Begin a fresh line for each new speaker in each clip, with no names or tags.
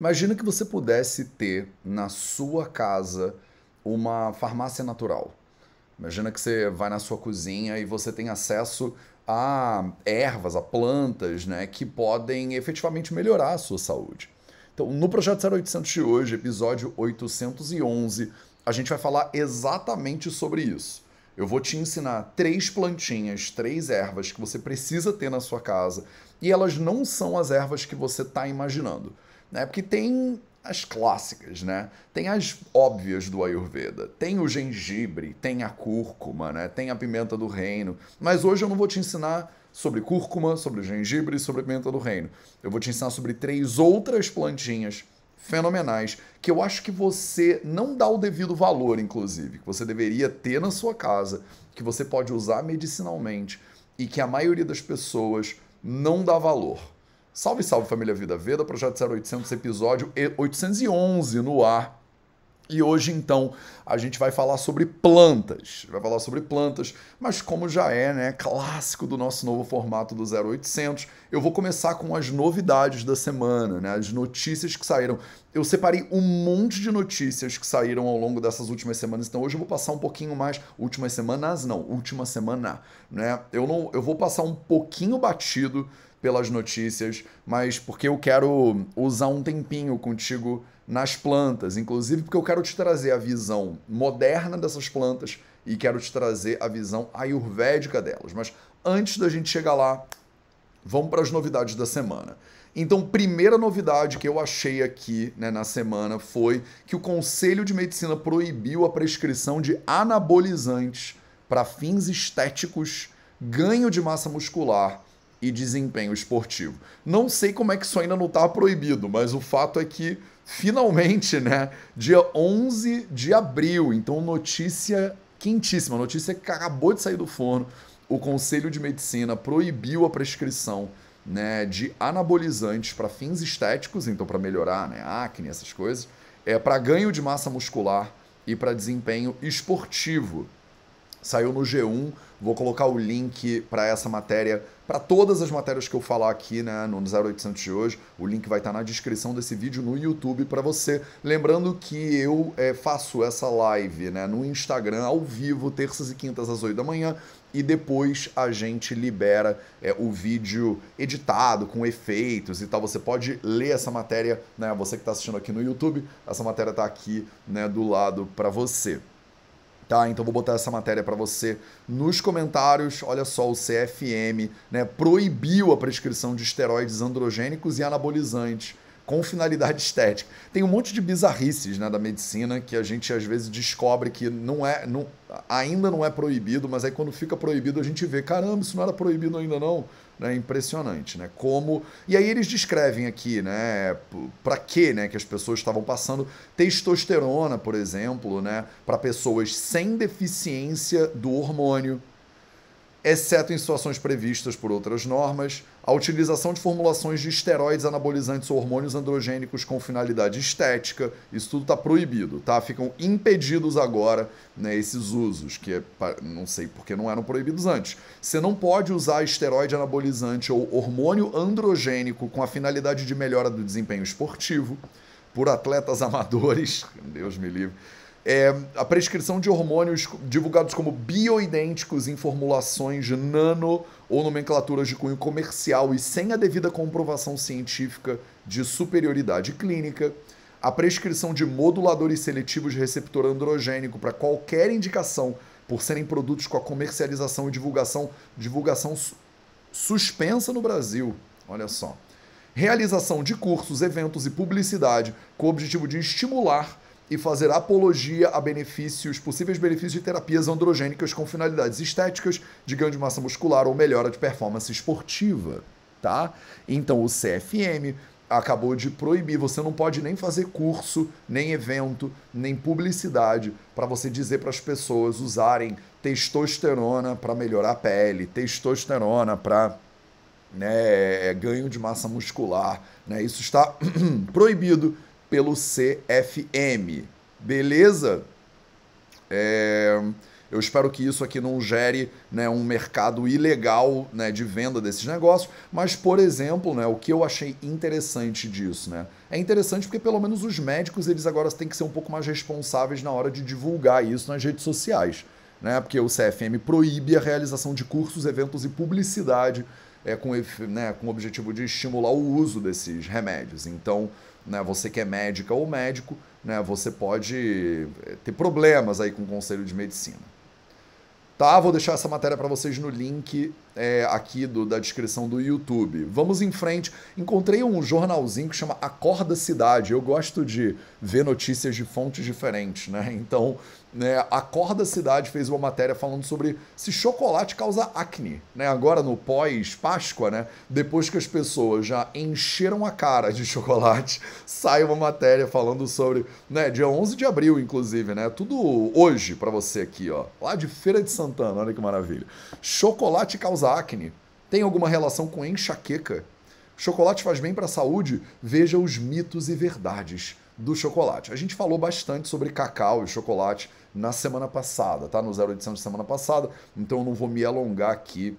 Imagina que você pudesse ter na sua casa uma farmácia natural. Imagina que você vai na sua cozinha e você tem acesso a ervas, a plantas, né, que podem efetivamente melhorar a sua saúde. Então, no projeto 0800 de hoje, episódio 811, a gente vai falar exatamente sobre isso. Eu vou te ensinar três plantinhas, três ervas que você precisa ter na sua casa e elas não são as ervas que você está imaginando né? Porque tem as clássicas, né? Tem as óbvias do Ayurveda. Tem o gengibre, tem a cúrcuma, né? Tem a pimenta do reino. Mas hoje eu não vou te ensinar sobre cúrcuma, sobre gengibre e sobre pimenta do reino. Eu vou te ensinar sobre três outras plantinhas fenomenais que eu acho que você não dá o devido valor, inclusive, que você deveria ter na sua casa, que você pode usar medicinalmente e que a maioria das pessoas não dá valor. Salve, salve família Vida Veda, projeto 0800, episódio 811 no ar. E hoje, então, a gente vai falar sobre plantas. Vai falar sobre plantas, mas como já é, né, clássico do nosso novo formato do 0800, eu vou começar com as novidades da semana, né, as notícias que saíram. Eu separei um monte de notícias que saíram ao longo dessas últimas semanas, então hoje eu vou passar um pouquinho mais, últimas semanas não, última semana, né? Eu não, eu vou passar um pouquinho batido pelas notícias, mas porque eu quero usar um tempinho contigo nas plantas, inclusive porque eu quero te trazer a visão moderna dessas plantas e quero te trazer a visão ayurvédica delas. Mas antes da gente chegar lá, vamos para as novidades da semana. Então, primeira novidade que eu achei aqui né, na semana foi que o Conselho de Medicina proibiu a prescrição de anabolizantes para fins estéticos, ganho de massa muscular e desempenho esportivo. Não sei como é que isso ainda não está proibido, mas o fato é que finalmente, né, dia 11 de abril, então notícia quentíssima, notícia que acabou de sair do forno, o Conselho de Medicina proibiu a prescrição né, de anabolizantes para fins estéticos, então para melhorar né, acne, essas coisas, é para ganho de massa muscular e para desempenho esportivo. Saiu no G1, vou colocar o link para essa matéria para todas as matérias que eu falar aqui né, no 0800 de hoje, o link vai estar tá na descrição desse vídeo no YouTube para você. Lembrando que eu é, faço essa live né, no Instagram ao vivo, terças e quintas às 8 da manhã, e depois a gente libera é, o vídeo editado, com efeitos e tal. Você pode ler essa matéria, né? Você que está assistindo aqui no YouTube, essa matéria está aqui né, do lado para você. Tá, então vou botar essa matéria para você nos comentários. Olha só, o CFM né, proibiu a prescrição de esteroides androgênicos e anabolizantes com finalidade estética. Tem um monte de bizarrices né, da medicina que a gente às vezes descobre que não é, não, ainda não é proibido, mas aí quando fica proibido a gente vê, caramba, isso não era proibido ainda não. Né, impressionante, né? Como e aí eles descrevem aqui, né? Para que, né? Que as pessoas estavam passando testosterona, por exemplo, né? Para pessoas sem deficiência do hormônio, exceto em situações previstas por outras normas, a utilização de formulações de esteroides anabolizantes ou hormônios androgênicos com finalidade estética, isso tudo está proibido, tá? Ficam impedidos agora né, esses usos, que é, não sei porque não eram proibidos antes. Você não pode usar esteroide anabolizante ou hormônio androgênico com a finalidade de melhora do desempenho esportivo por atletas amadores, Deus me livre, é, a prescrição de hormônios divulgados como bioidênticos em formulações nano ou nomenclaturas de cunho comercial e sem a devida comprovação científica de superioridade clínica, a prescrição de moduladores seletivos de receptor androgênico para qualquer indicação por serem produtos com a comercialização e divulgação, divulgação suspensa no Brasil. Olha só. Realização de cursos, eventos e publicidade com o objetivo de estimular e fazer apologia a benefícios, possíveis benefícios de terapias androgênicas com finalidades estéticas, de ganho de massa muscular ou melhora de performance esportiva, tá? Então o CFM acabou de proibir, você não pode nem fazer curso, nem evento, nem publicidade para você dizer para as pessoas usarem testosterona para melhorar a pele, testosterona para né, ganho de massa muscular, né? Isso está proibido pelo CFM. Beleza? É... Eu espero que isso aqui não gere né, um mercado ilegal né, de venda desses negócios, mas, por exemplo, né, o que eu achei interessante disso, né? É interessante porque pelo menos os médicos eles agora têm que ser um pouco mais responsáveis na hora de divulgar isso nas redes sociais, né? Porque o CFM proíbe a realização de cursos, eventos e publicidade é, com, né, com o objetivo de estimular o uso desses remédios. Então, né, você que é médica ou médico, né, você pode é, ter problemas aí com o Conselho de Medicina. Tá, vou deixar essa matéria para vocês no link é, aqui do, da descrição do YouTube. Vamos em frente. Encontrei um jornalzinho que chama Acorda Cidade. Eu gosto de ver notícias de fontes diferentes, né? Então, né, Acorda Cidade fez uma matéria falando sobre se chocolate causa acne, né? Agora no pós-Páscoa, né? Depois que as pessoas já encheram a cara de chocolate, sai uma matéria falando sobre, né, dia 11 de abril inclusive, né? Tudo hoje para você aqui, ó, lá de Feira de Santana, olha que maravilha. Chocolate causa acne. Tem alguma relação com enxaqueca? Chocolate faz bem para a saúde? Veja os mitos e verdades do chocolate. A gente falou bastante sobre cacau e chocolate na semana passada, tá? No 0800 de semana passada, então eu não vou me alongar aqui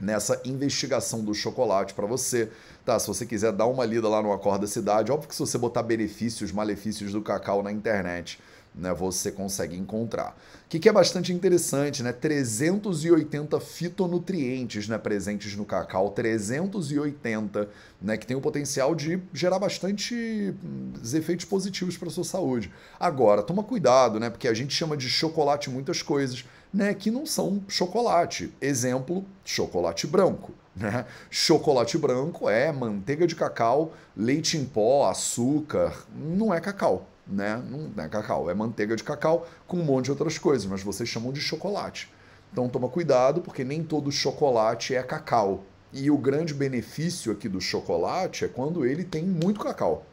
nessa investigação do chocolate para você, tá? Se você quiser dar uma lida lá no Acorda Cidade, óbvio que se você botar benefícios, malefícios do cacau na internet, né, você consegue encontrar. O que, que, é bastante interessante, né? 380 fitonutrientes né, presentes no cacau, 380, né, que tem o potencial de gerar bastante hum, efeitos positivos para a sua saúde. Agora, toma cuidado, né? Porque a gente chama de chocolate muitas coisas, né, que não são chocolate. Exemplo, chocolate branco. Né? Chocolate branco é manteiga de cacau, leite em pó, açúcar, não é cacau né? Não é cacau, é manteiga de cacau com um monte de outras coisas, mas vocês chamam de chocolate. Então toma cuidado, porque nem todo chocolate é cacau. E o grande benefício aqui do chocolate é quando ele tem muito cacau.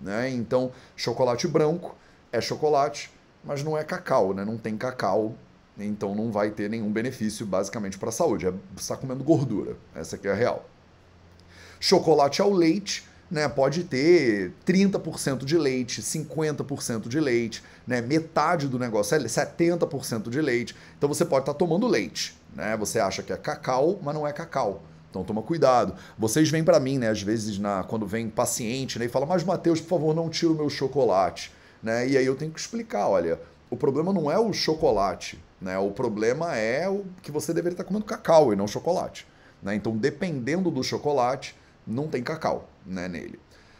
Né? Então, chocolate branco é chocolate, mas não é cacau, né? não tem cacau, então não vai ter nenhum benefício basicamente para a saúde. É, você está comendo gordura, essa aqui é a real. Chocolate ao leite né, pode ter 30% de leite, 50% de leite, né, metade do negócio é 70% de leite. Então você pode estar tá tomando leite, né? Você acha que é cacau, mas não é cacau. Então toma cuidado. Vocês vêm para mim, né, às vezes na quando vem paciente, né, e fala: "Mas Mateus, por favor, não tira o meu chocolate", né? E aí eu tenho que explicar, olha, o problema não é o chocolate, né? O problema é o que você deveria estar comendo cacau e não chocolate, né? Então, dependendo do chocolate, não tem cacau né, nele.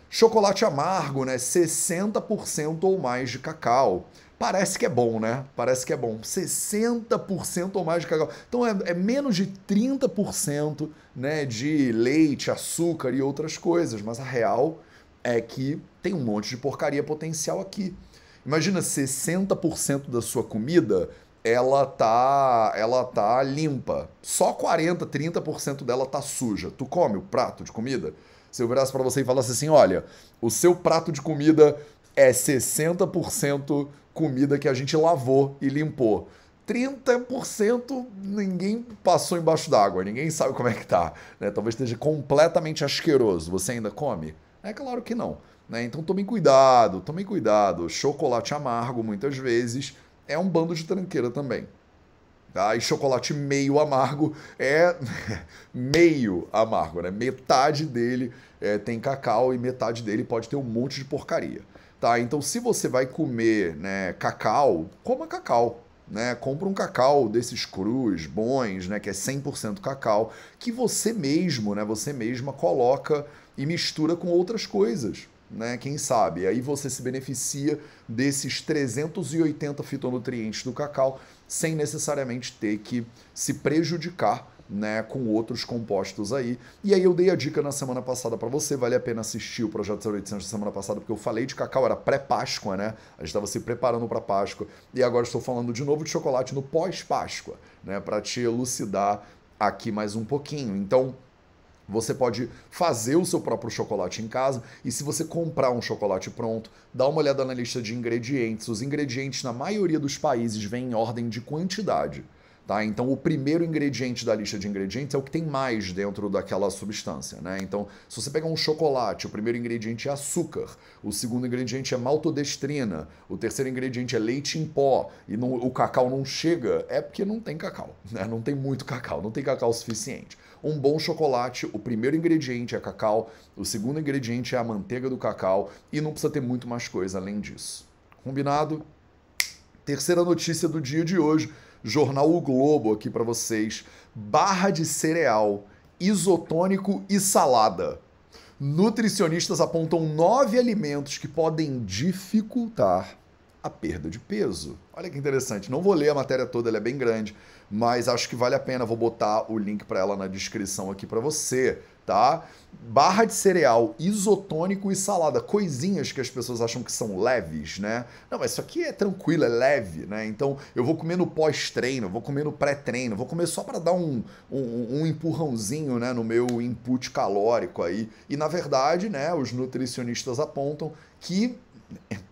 Chocolate amargo, né? 60% ou mais de cacau. Parece que é bom, né? Parece que é bom. 60% ou mais de cacau. Então é, é, menos de 30% né, de leite, açúcar e outras coisas. Mas a real é que tem um monte de porcaria potencial aqui. Imagina 60% da sua comida ela tá, ela tá limpa. Só 40, 30% dela tá suja. Tu come o prato de comida? Se eu virasse para você e falasse assim, olha, o seu prato de comida é 60% comida que a gente lavou e limpou. 30% ninguém passou embaixo d'água, ninguém sabe como é que tá. Né? Talvez esteja completamente asqueroso. Você ainda come? É claro que não. Né? Então tomem cuidado, tomem cuidado. Chocolate amargo, muitas vezes, é um bando de tranqueira também. Tá? E chocolate meio amargo é meio amargo, né? Metade dele é, tem cacau e metade dele pode ter um monte de porcaria. Tá? Então, se você vai comer né, cacau, coma cacau. Né? Compra um cacau desses crus, bons, né? que é 100% cacau, que você mesmo, né? você mesma coloca e mistura com outras coisas né? Quem sabe? Aí você se beneficia desses 380 fitonutrientes do cacau sem necessariamente ter que se prejudicar né, com outros compostos aí. E aí eu dei a dica na semana passada para você, vale a pena assistir o Projeto 0800 da semana passada, porque eu falei de cacau, era pré-Páscoa, né? A gente estava se preparando para Páscoa. E agora estou falando de novo de chocolate no pós-Páscoa, né, para te elucidar aqui mais um pouquinho. Então, você pode fazer o seu próprio chocolate em casa e se você comprar um chocolate pronto, dá uma olhada na lista de ingredientes. Os ingredientes na maioria dos países vêm em ordem de quantidade. Tá? Então, o primeiro ingrediente da lista de ingredientes é o que tem mais dentro daquela substância. Né? Então, se você pegar um chocolate, o primeiro ingrediente é açúcar, o segundo ingrediente é maltodestrina, o terceiro ingrediente é leite em pó e não, o cacau não chega, é porque não tem cacau. Né? Não tem muito cacau, não tem cacau suficiente. Um bom chocolate, o primeiro ingrediente é cacau, o segundo ingrediente é a manteiga do cacau e não precisa ter muito mais coisa além disso. Combinado? Terceira notícia do dia de hoje jornal O Globo aqui para vocês. Barra de cereal, isotônico e salada. Nutricionistas apontam nove alimentos que podem dificultar a perda de peso. Olha que interessante. Não vou ler a matéria toda, ela é bem grande, mas acho que vale a pena. Vou botar o link para ela na descrição aqui para você tá? Barra de cereal, isotônico e salada, coisinhas que as pessoas acham que são leves, né? Não, mas isso aqui é tranquilo, é leve, né? Então eu vou comer no pós-treino, vou comer no pré-treino, vou comer só para dar um, um, um, empurrãozinho né, no meu input calórico aí. E na verdade, né, os nutricionistas apontam que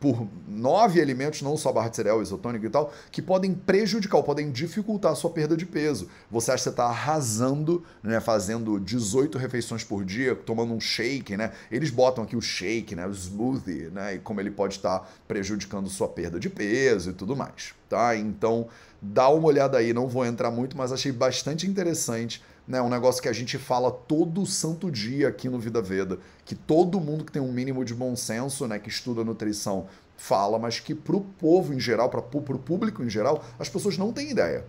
por nove alimentos, não só barra de cereal, isotônico e tal, que podem prejudicar podem dificultar a sua perda de peso. Você acha que você está arrasando, né, fazendo 18 refeições por dia, tomando um shake, né? Eles botam aqui o shake, né, o smoothie, né, e como ele pode estar tá prejudicando sua perda de peso e tudo mais, tá? Então, dá uma olhada aí, não vou entrar muito, mas achei bastante interessante né, um negócio que a gente fala todo santo dia aqui no Vida Veda, que todo mundo que tem um mínimo de bom senso, né, que estuda nutrição, fala, mas que para o povo em geral, para o público em geral, as pessoas não têm ideia.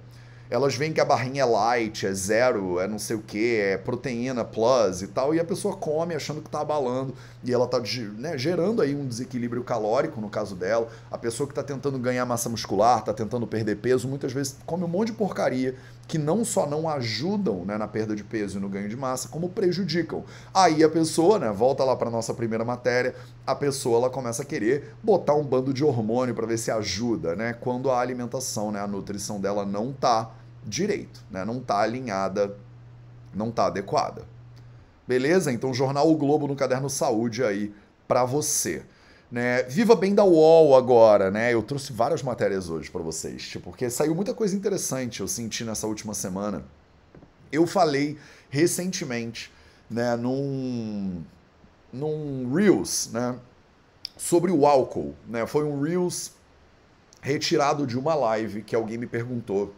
Elas veem que a barrinha é light, é zero, é não sei o que, é proteína plus e tal, e a pessoa come achando que está abalando, e ela está né, gerando aí um desequilíbrio calórico, no caso dela. A pessoa que está tentando ganhar massa muscular, está tentando perder peso, muitas vezes come um monte de porcaria que não só não ajudam né, na perda de peso e no ganho de massa, como prejudicam. Aí a pessoa, né, volta lá para nossa primeira matéria, a pessoa ela começa a querer botar um bando de hormônio para ver se ajuda, né, quando a alimentação, né, a nutrição dela não tá direito, né, não tá alinhada, não tá adequada. Beleza? Então, Jornal O Globo no Caderno Saúde aí para você. Né? Viva bem da UOL agora, né? Eu trouxe várias matérias hoje para vocês, tipo, porque saiu muita coisa interessante eu senti nessa última semana. Eu falei recentemente, né, num, num Reels, né, sobre o álcool, né? Foi um Reels retirado de uma live que alguém me perguntou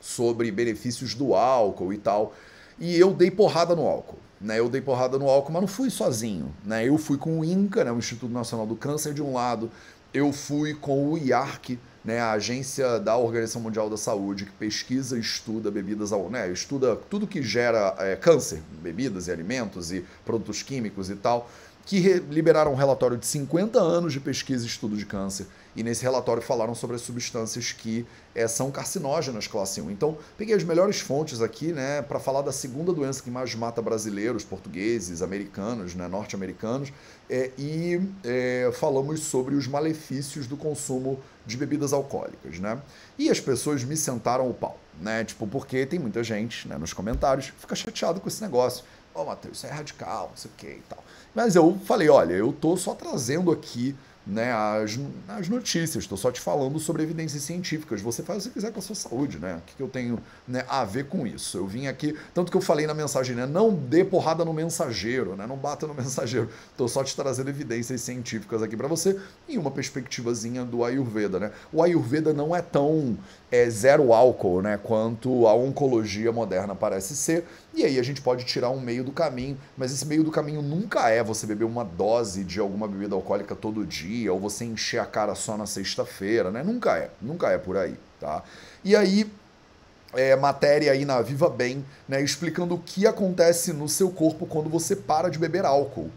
sobre benefícios do álcool e tal, e eu dei porrada no álcool. Né, eu dei porrada no álcool, mas não fui sozinho. Né? Eu fui com o INCA, né, o Instituto Nacional do Câncer, de um lado. Eu fui com o IARC, né, a agência da Organização Mundial da Saúde, que pesquisa e estuda bebidas. Né, estuda tudo que gera é, câncer, bebidas e alimentos e produtos químicos e tal que liberaram um relatório de 50 anos de pesquisa e estudo de câncer. E nesse relatório falaram sobre as substâncias que é, são carcinógenas classe 1. Então, peguei as melhores fontes aqui né, para falar da segunda doença que mais mata brasileiros, portugueses, americanos, né, norte-americanos, é, e é, falamos sobre os malefícios do consumo de bebidas alcoólicas. Né? E as pessoas me sentaram o pau. Né? Tipo, porque tem muita gente né, nos comentários fica chateado com esse negócio. Ô, oh, Matheus, isso é radical, não sei o que e tal. Mas eu falei, olha, eu tô só trazendo aqui né, as, as notícias, estou só te falando sobre evidências científicas. Você faz o que quiser com a sua saúde, né? O que, que eu tenho né, a ver com isso? Eu vim aqui, tanto que eu falei na mensagem, né? Não dê porrada no mensageiro, né? Não bata no mensageiro. Estou só te trazendo evidências científicas aqui para você e uma perspectivazinha do Ayurveda, né? O Ayurveda não é tão é, zero álcool, né? Quanto a oncologia moderna parece ser. E aí a gente pode tirar um meio do caminho, mas esse meio do caminho nunca é você beber uma dose de alguma bebida alcoólica todo dia, ou você encher a cara só na sexta-feira, né? Nunca é, nunca é por aí, tá? E aí, é, matéria aí na Viva Bem, né? Explicando o que acontece no seu corpo quando você para de beber álcool.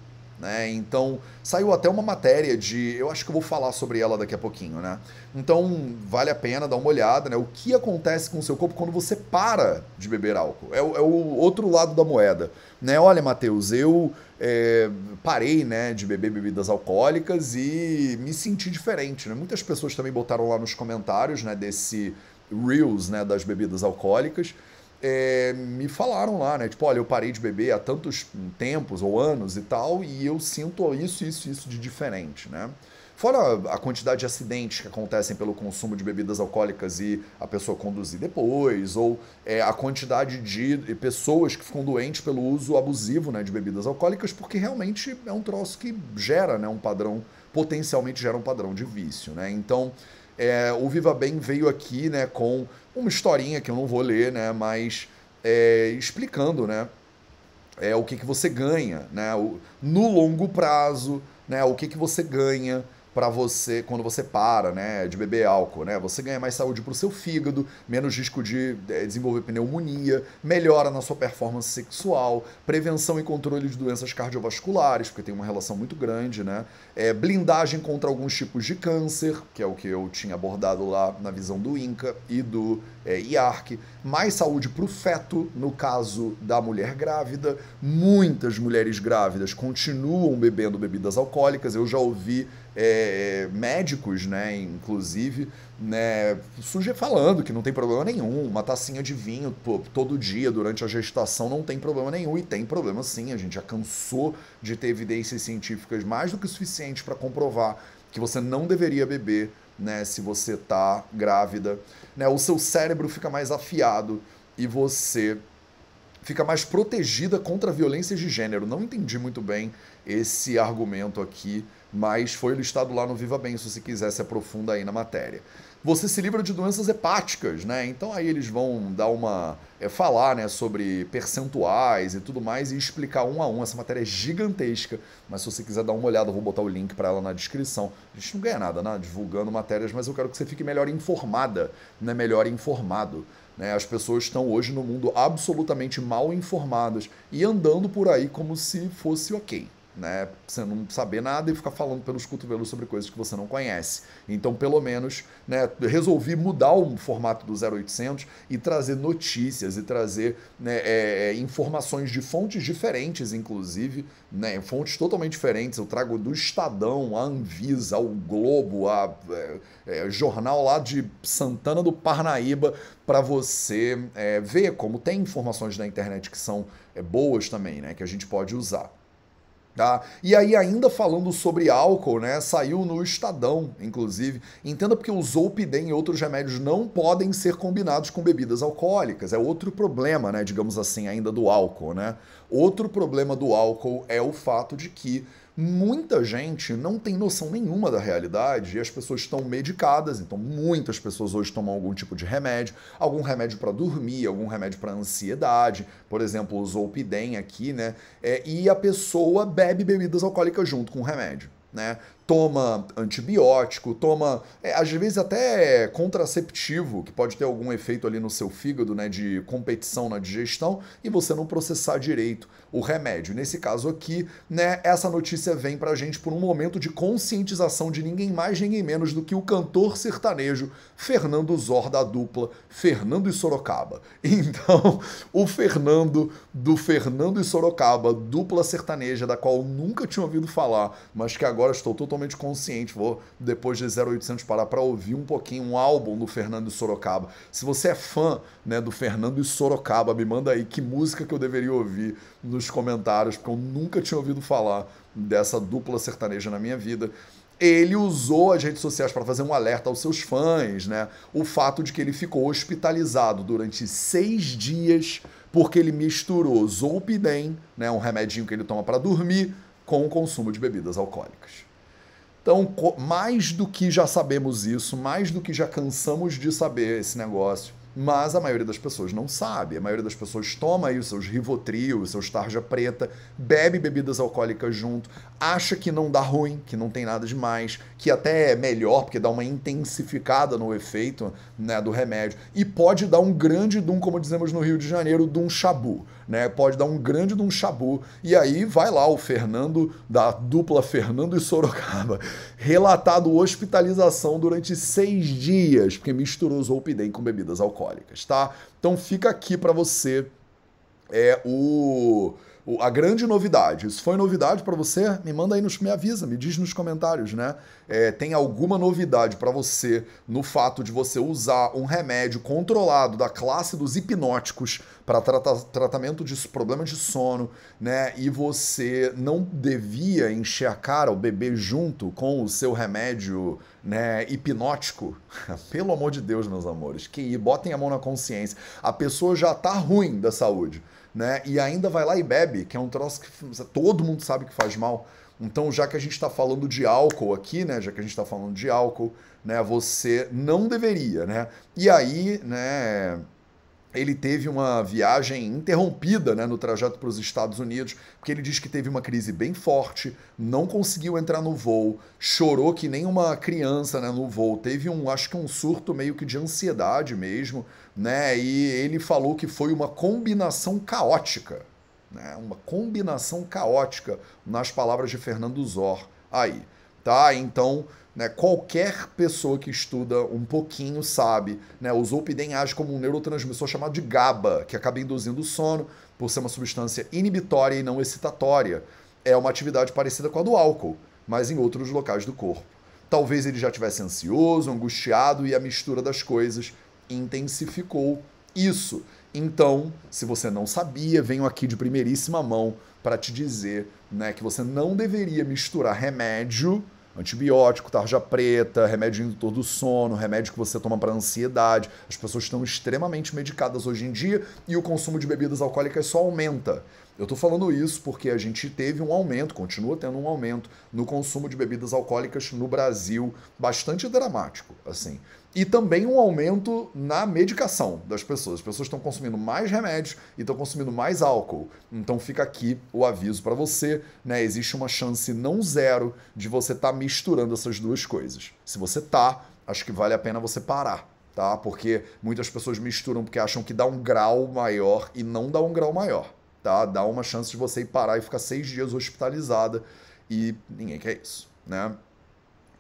Né? Então, saiu até uma matéria de. Eu acho que eu vou falar sobre ela daqui a pouquinho, né? Então, vale a pena dar uma olhada, né? O que acontece com o seu corpo quando você para de beber álcool? É, o, é o outro lado da moeda. Né? Olha, Matheus, eu é, parei né, de beber bebidas alcoólicas e me senti diferente. Né? Muitas pessoas também botaram lá nos comentários né, desse Reels né, das bebidas alcoólicas é, me falaram lá, né? Tipo, olha, eu parei de beber há tantos tempos ou anos e tal, e eu sinto isso, isso, isso de diferente, né? Fora a quantidade de acidentes que acontecem pelo consumo de bebidas alcoólicas e a pessoa conduzir depois, ou é, a quantidade de pessoas que ficam doentes pelo uso abusivo né, de bebidas alcoólicas, porque realmente é um troço que gera né, um padrão, potencialmente gera um padrão de vício. Né? Então, é, o Viva Bem veio aqui né, com uma historinha que eu não vou ler, né, mas é, explicando né, é, o que, que você ganha né, o, no longo prazo, né, o que, que você ganha para você quando você para, né, de beber álcool, né? Você ganha mais saúde para o seu fígado, menos risco de é, desenvolver pneumonia, melhora na sua performance sexual, prevenção e controle de doenças cardiovasculares, porque tem uma relação muito grande, né? É, blindagem contra alguns tipos de câncer, que é o que eu tinha abordado lá na visão do INCA e do é, IARC, mais saúde para o feto, no caso da mulher grávida. Muitas mulheres grávidas continuam bebendo bebidas alcoólicas, eu já ouvi é, médicos, né, inclusive, né, suje falando que não tem problema nenhum, uma tacinha de vinho todo dia durante a gestação não tem problema nenhum, e tem problema sim, a gente já cansou de ter evidências científicas mais do que suficientes para comprovar que você não deveria beber né, se você está grávida. Né, o seu cérebro fica mais afiado e você fica mais protegida contra violências de gênero. Não entendi muito bem esse argumento aqui, mas foi listado lá no Viva Bem, se você quiser se aprofunda aí na matéria. Você se livra de doenças hepáticas, né? Então aí eles vão dar uma. É, falar né, sobre percentuais e tudo mais e explicar um a um. Essa matéria é gigantesca, mas se você quiser dar uma olhada, eu vou botar o link para ela na descrição. A gente não ganha nada, né? Divulgando matérias, mas eu quero que você fique melhor informada, né? Melhor informado. Né? As pessoas estão hoje no mundo absolutamente mal informadas e andando por aí como se fosse ok né? Você não saber nada e ficar falando pelos cotovelos sobre coisas que você não conhece. Então, pelo menos, né, resolvi mudar o formato do 0800 e trazer notícias e trazer né, é, é, informações de fontes diferentes, inclusive, né, fontes totalmente diferentes. Eu trago do Estadão, a Anvisa, o Globo, a é, é, jornal lá de Santana do Parnaíba, para você é, ver como tem informações na internet que são é, boas também, né, que a gente pode usar. Tá? E aí, ainda falando sobre álcool, né? Saiu no Estadão, inclusive. Entenda porque o Zolpidem e outros remédios não podem ser combinados com bebidas alcoólicas. É outro problema, né? Digamos assim, ainda do álcool, né? Outro problema do álcool é o fato de que muita gente não tem noção nenhuma da realidade e as pessoas estão medicadas, então muitas pessoas hoje tomam algum tipo de remédio, algum remédio para dormir, algum remédio para ansiedade, por exemplo, o Zolpidem aqui, né? É, e a pessoa bebe bebidas alcoólicas junto com o remédio. Né? Toma antibiótico, toma, é, às vezes até contraceptivo, que pode ter algum efeito ali no seu fígado, né, de competição na digestão, e você não processar direito o remédio. Nesse caso aqui, né, essa notícia vem pra gente por um momento de conscientização de ninguém mais, ninguém menos do que o cantor sertanejo Fernando Zor da dupla Fernando e Sorocaba. Então, o Fernando do Fernando e Sorocaba, dupla sertaneja da qual nunca tinha ouvido falar, mas que agora estou totalmente totalmente consciente. Vou, depois de 0800, parar para ouvir um pouquinho um álbum do Fernando Sorocaba. Se você é fã né, do Fernando Sorocaba, me manda aí que música que eu deveria ouvir nos comentários, porque eu nunca tinha ouvido falar dessa dupla sertaneja na minha vida ele usou as redes sociais para fazer um alerta aos seus fãs, né? O fato de que ele ficou hospitalizado durante seis dias porque ele misturou Zolpidem, né, um remedinho que ele toma para dormir, com o consumo de bebidas alcoólicas. Então, mais do que já sabemos isso, mais do que já cansamos de saber esse negócio, mas a maioria das pessoas não sabe. A maioria das pessoas toma aí os seus Rivotril, os seus tarja preta, bebe bebidas alcoólicas junto, acha que não dá ruim, que não tem nada demais, que até é melhor porque dá uma intensificada no efeito né, do remédio e pode dar um grande dum, como dizemos no Rio de Janeiro, de um chabu né? Pode dar um grande de um chabu. E aí vai lá o Fernando, da dupla Fernando e Sorocaba, relatado hospitalização durante seis dias, porque misturou Zolpidem com bebidas alcoólicas, tá? Então fica aqui para você é o a grande novidade. Isso foi novidade para você? Me manda aí, nos, me avisa, me diz nos comentários, né? É, tem alguma novidade para você no fato de você usar um remédio controlado da classe dos hipnóticos para tratar, tratamento de problema de sono, né? E você não devia encher a cara ou beber junto com o seu remédio, né, hipnótico? Pelo amor de Deus, meus amores, que botem a mão na consciência. A pessoa já tá ruim da saúde né? E ainda vai lá e bebe, que é um troço que todo mundo sabe que faz mal. Então, já que a gente está falando de álcool aqui, né? Já que a gente está falando de álcool, né? Você não deveria, né? E aí, né? Ele teve uma viagem interrompida né, no trajeto para os Estados Unidos, porque ele diz que teve uma crise bem forte, não conseguiu entrar no voo, chorou que nem uma criança né, no voo, teve um, acho que um surto meio que de ansiedade mesmo, né? E ele falou que foi uma combinação caótica, né? Uma combinação caótica, nas palavras de Fernando Zor. Aí, tá? Então né? Qualquer pessoa que estuda um pouquinho sabe. Né? O zolpidem age como um neurotransmissor chamado de GABA, que acaba induzindo o sono por ser uma substância inibitória e não excitatória. É uma atividade parecida com a do álcool, mas em outros locais do corpo. Talvez ele já tivesse ansioso, angustiado e a mistura das coisas intensificou isso. Então, se você não sabia, venho aqui de primeiríssima mão para te dizer né, que você não deveria misturar remédio antibiótico, tarja preta, remédio indutor do sono, remédio que você toma para ansiedade. As pessoas estão extremamente medicadas hoje em dia e o consumo de bebidas alcoólicas só aumenta. Eu estou falando isso porque a gente teve um aumento, continua tendo um aumento no consumo de bebidas alcoólicas no Brasil, bastante dramático, assim. E também um aumento na medicação das pessoas. As pessoas estão consumindo mais remédios e estão consumindo mais álcool. Então fica aqui o aviso para você, né? Existe uma chance não zero de você estar tá misturando essas duas coisas. Se você tá, acho que vale a pena você parar tá? Porque muitas pessoas misturam porque acham que dá um grau maior e não dá um grau maior tá? Dá uma chance de você ir parar e ficar seis dias hospitalizada e ninguém quer isso, né?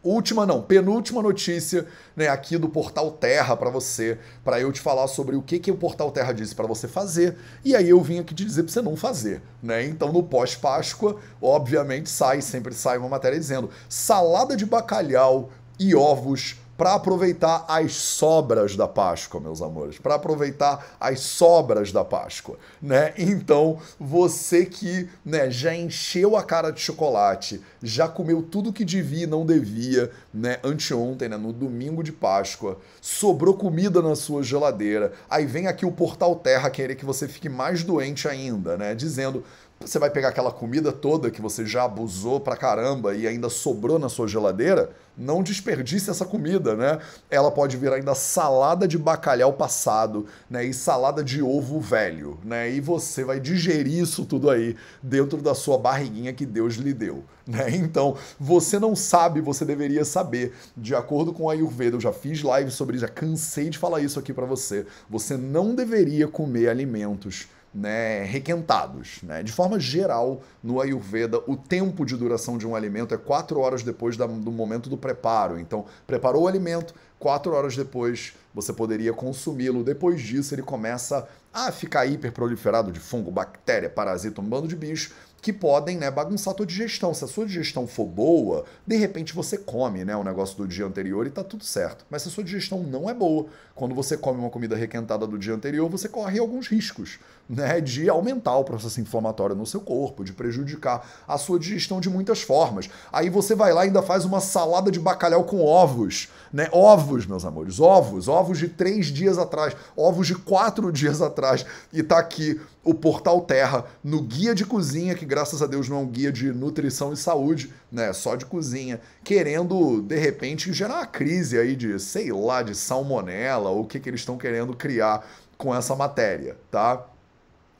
Última não, penúltima notícia, né, aqui do Portal Terra para você, para eu te falar sobre o que que o Portal Terra disse para você fazer, e aí eu vim aqui te dizer para você não fazer, né? Então no pós-Páscoa, obviamente sai, sempre sai uma matéria dizendo: salada de bacalhau e ovos para aproveitar as sobras da Páscoa, meus amores, para aproveitar as sobras da Páscoa, né? Então, você que, né, já encheu a cara de chocolate, já comeu tudo que devia e não devia, né, anteontem, né, no domingo de Páscoa, sobrou comida na sua geladeira. Aí vem aqui o Portal Terra querer que você fique mais doente ainda, né, dizendo você vai pegar aquela comida toda que você já abusou pra caramba e ainda sobrou na sua geladeira, não desperdice essa comida, né? Ela pode virar ainda salada de bacalhau passado, né? E salada de ovo velho, né? E você vai digerir isso tudo aí dentro da sua barriguinha que Deus lhe deu, né? Então, você não sabe, você deveria saber. De acordo com a Ayurveda, eu já fiz live sobre isso, já cansei de falar isso aqui para você. Você não deveria comer alimentos né, requentados. Né? De forma geral, no Ayurveda, o tempo de duração de um alimento é quatro horas depois da, do momento do preparo. Então, preparou o alimento, quatro horas depois você poderia consumi-lo. Depois disso, ele começa a ficar hiperproliferado de fungo, bactéria, parasita, um bando de bicho que podem né, bagunçar a tua digestão. Se a sua digestão for boa, de repente você come né, o negócio do dia anterior e tá tudo certo. Mas se a sua digestão não é boa, quando você come uma comida requentada do dia anterior, você corre alguns riscos né, de aumentar o processo inflamatório no seu corpo, de prejudicar a sua digestão de muitas formas. Aí você vai lá e ainda faz uma salada de bacalhau com ovos. Né? Ovos, meus amores, ovos, ovos de três dias atrás, ovos de quatro dias atrás. E tá aqui o Portal Terra no guia de cozinha, que graças a Deus não é um guia de nutrição e saúde, né? Só de cozinha, querendo de repente gerar uma crise aí de, sei lá, de salmonela ou o que, que eles estão querendo criar com essa matéria, tá?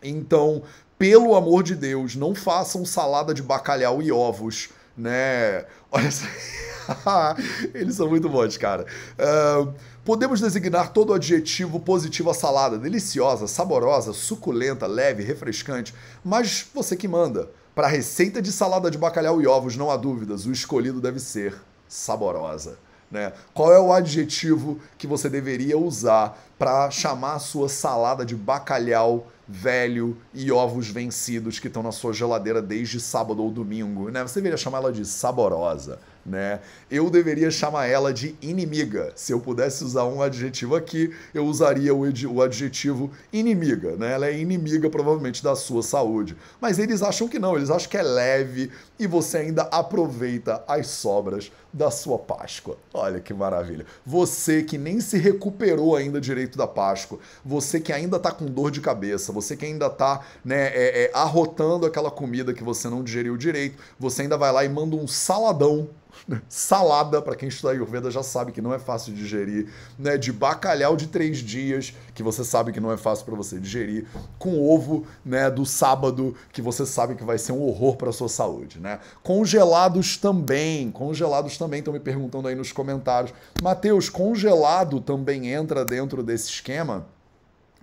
Então, pelo amor de Deus, não façam salada de bacalhau e ovos, né? Olha. Eles são muito bons, cara. Uh, podemos designar todo adjetivo positivo à salada: deliciosa, saborosa, suculenta, leve, refrescante, mas você que manda. Para receita de salada de bacalhau e ovos, não há dúvidas, o escolhido deve ser saborosa. Né? Qual é o adjetivo que você deveria usar para chamar a sua salada de bacalhau velho e ovos vencidos que estão na sua geladeira desde sábado ou domingo? Né? Você deveria chamar ela de saborosa né? Eu deveria chamar ela de inimiga. Se eu pudesse usar um adjetivo aqui, eu usaria o adjetivo inimiga, né? Ela é inimiga provavelmente da sua saúde. Mas eles acham que não, eles acham que é leve e você ainda aproveita as sobras da sua Páscoa. Olha que maravilha. Você que nem se recuperou ainda direito da Páscoa, você que ainda tá com dor de cabeça, você que ainda tá né, é, é, arrotando aquela comida que você não digeriu direito, você ainda vai lá e manda um saladão salada, para quem estuda Ayurveda já sabe que não é fácil digerir, né? De bacalhau de três dias, que você sabe que não é fácil para você digerir, com ovo, né? Do sábado, que você sabe que vai ser um horror para sua saúde, né? Congelados também, congelados também, estão me perguntando aí nos comentários. Mateus, congelado também entra dentro desse esquema?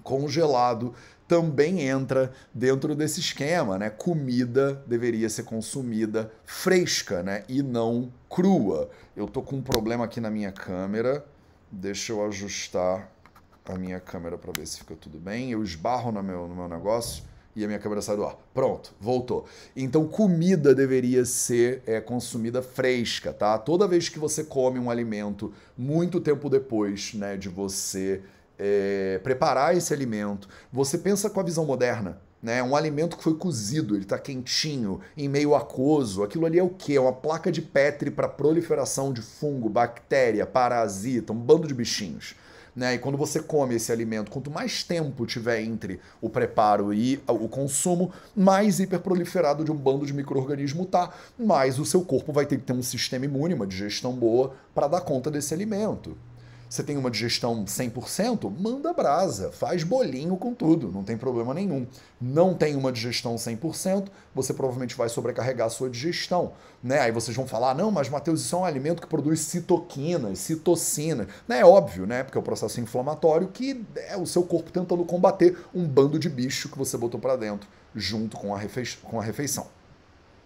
Congelado também entra dentro desse esquema, né? Comida deveria ser consumida fresca, né? E não crua. Eu tô com um problema aqui na minha câmera. Deixa eu ajustar a minha câmera para ver se fica tudo bem. Eu esbarro no meu, no meu negócio e a minha câmera sai do ar. Pronto, voltou. Então, comida deveria ser é, consumida fresca, tá? Toda vez que você come um alimento muito tempo depois, né, de você é, preparar esse alimento. Você pensa com a visão moderna. Né? Um alimento que foi cozido, ele está quentinho, em meio aquoso. Aquilo ali é o quê? É uma placa de Petri para proliferação de fungo, bactéria, parasita, um bando de bichinhos. Né? E quando você come esse alimento, quanto mais tempo tiver entre o preparo e o consumo, mais hiperproliferado de um bando de micro-organismo tá, mais o seu corpo vai ter que ter um sistema imune, uma digestão boa para dar conta desse alimento. Você tem uma digestão 100%? Manda brasa, faz bolinho com tudo, não tem problema nenhum. Não tem uma digestão 100%, você provavelmente vai sobrecarregar a sua digestão. Né? Aí vocês vão falar, não, mas Matheus, isso é um alimento que produz citoquinas, citocina. Né? É óbvio, né? Porque é o um processo inflamatório que é o seu corpo tentando combater um bando de bicho que você botou para dentro junto com a, com a refeição.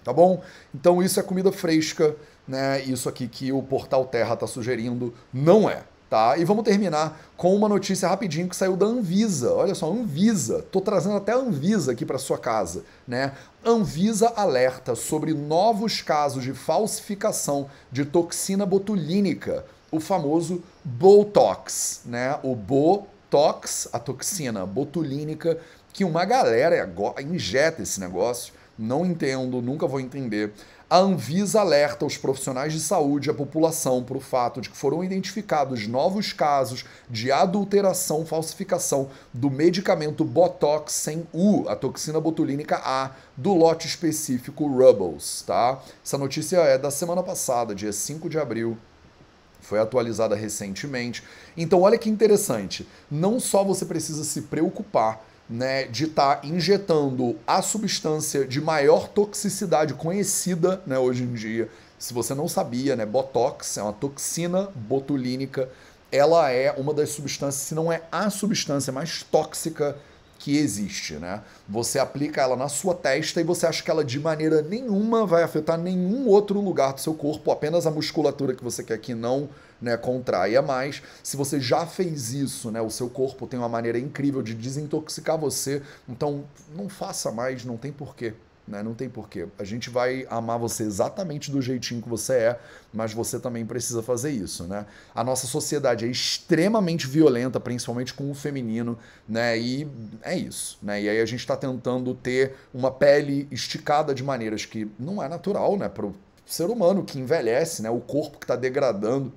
Tá bom? Então isso é comida fresca, né? Isso aqui que o Portal Terra está sugerindo não é. Tá? E vamos terminar com uma notícia rapidinho que saiu da Anvisa. Olha só, Anvisa. Tô trazendo até a Anvisa aqui para sua casa, né? Anvisa alerta sobre novos casos de falsificação de toxina botulínica, o famoso Botox, né? O Botox, a toxina botulínica que uma galera injeta esse negócio. Não entendo, nunca vou entender a Anvisa alerta os profissionais de saúde e a população para o fato de que foram identificados novos casos de adulteração, falsificação do medicamento Botox sem U, a toxina botulínica A, do lote específico Rubbles, tá? Essa notícia é da semana passada, dia 5 de abril, foi atualizada recentemente. Então, olha que interessante. Não só você precisa se preocupar né, de estar tá injetando a substância de maior toxicidade conhecida né, hoje em dia. Se você não sabia, né, Botox é uma toxina botulínica. Ela é uma das substâncias, se não é a substância mais tóxica que existe, né? Você aplica ela na sua testa e você acha que ela de maneira nenhuma vai afetar nenhum outro lugar do seu corpo, apenas a musculatura que você quer que não né, contraia mais. Se você já fez isso, né, o seu corpo tem uma maneira incrível de desintoxicar você, então não faça mais, não tem porquê. Né? Não tem porquê. A gente vai amar você exatamente do jeitinho que você é, mas você também precisa fazer isso, né? A nossa sociedade é extremamente violenta, principalmente com o feminino, né? E é isso, né? E aí a gente está tentando ter uma pele esticada de maneiras que não é natural, né? Para o ser humano que envelhece, né? O corpo que está degradando.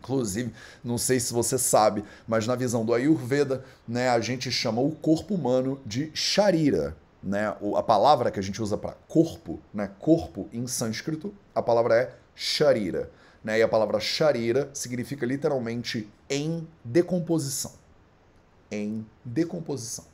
Inclusive, não sei se você sabe, mas na visão do Ayurveda, né, a gente chama o corpo humano de Sharira. Né? A palavra que a gente usa para corpo, né, corpo em sânscrito, a palavra é Sharira. Né? E a palavra Sharira significa literalmente em decomposição. Em decomposição.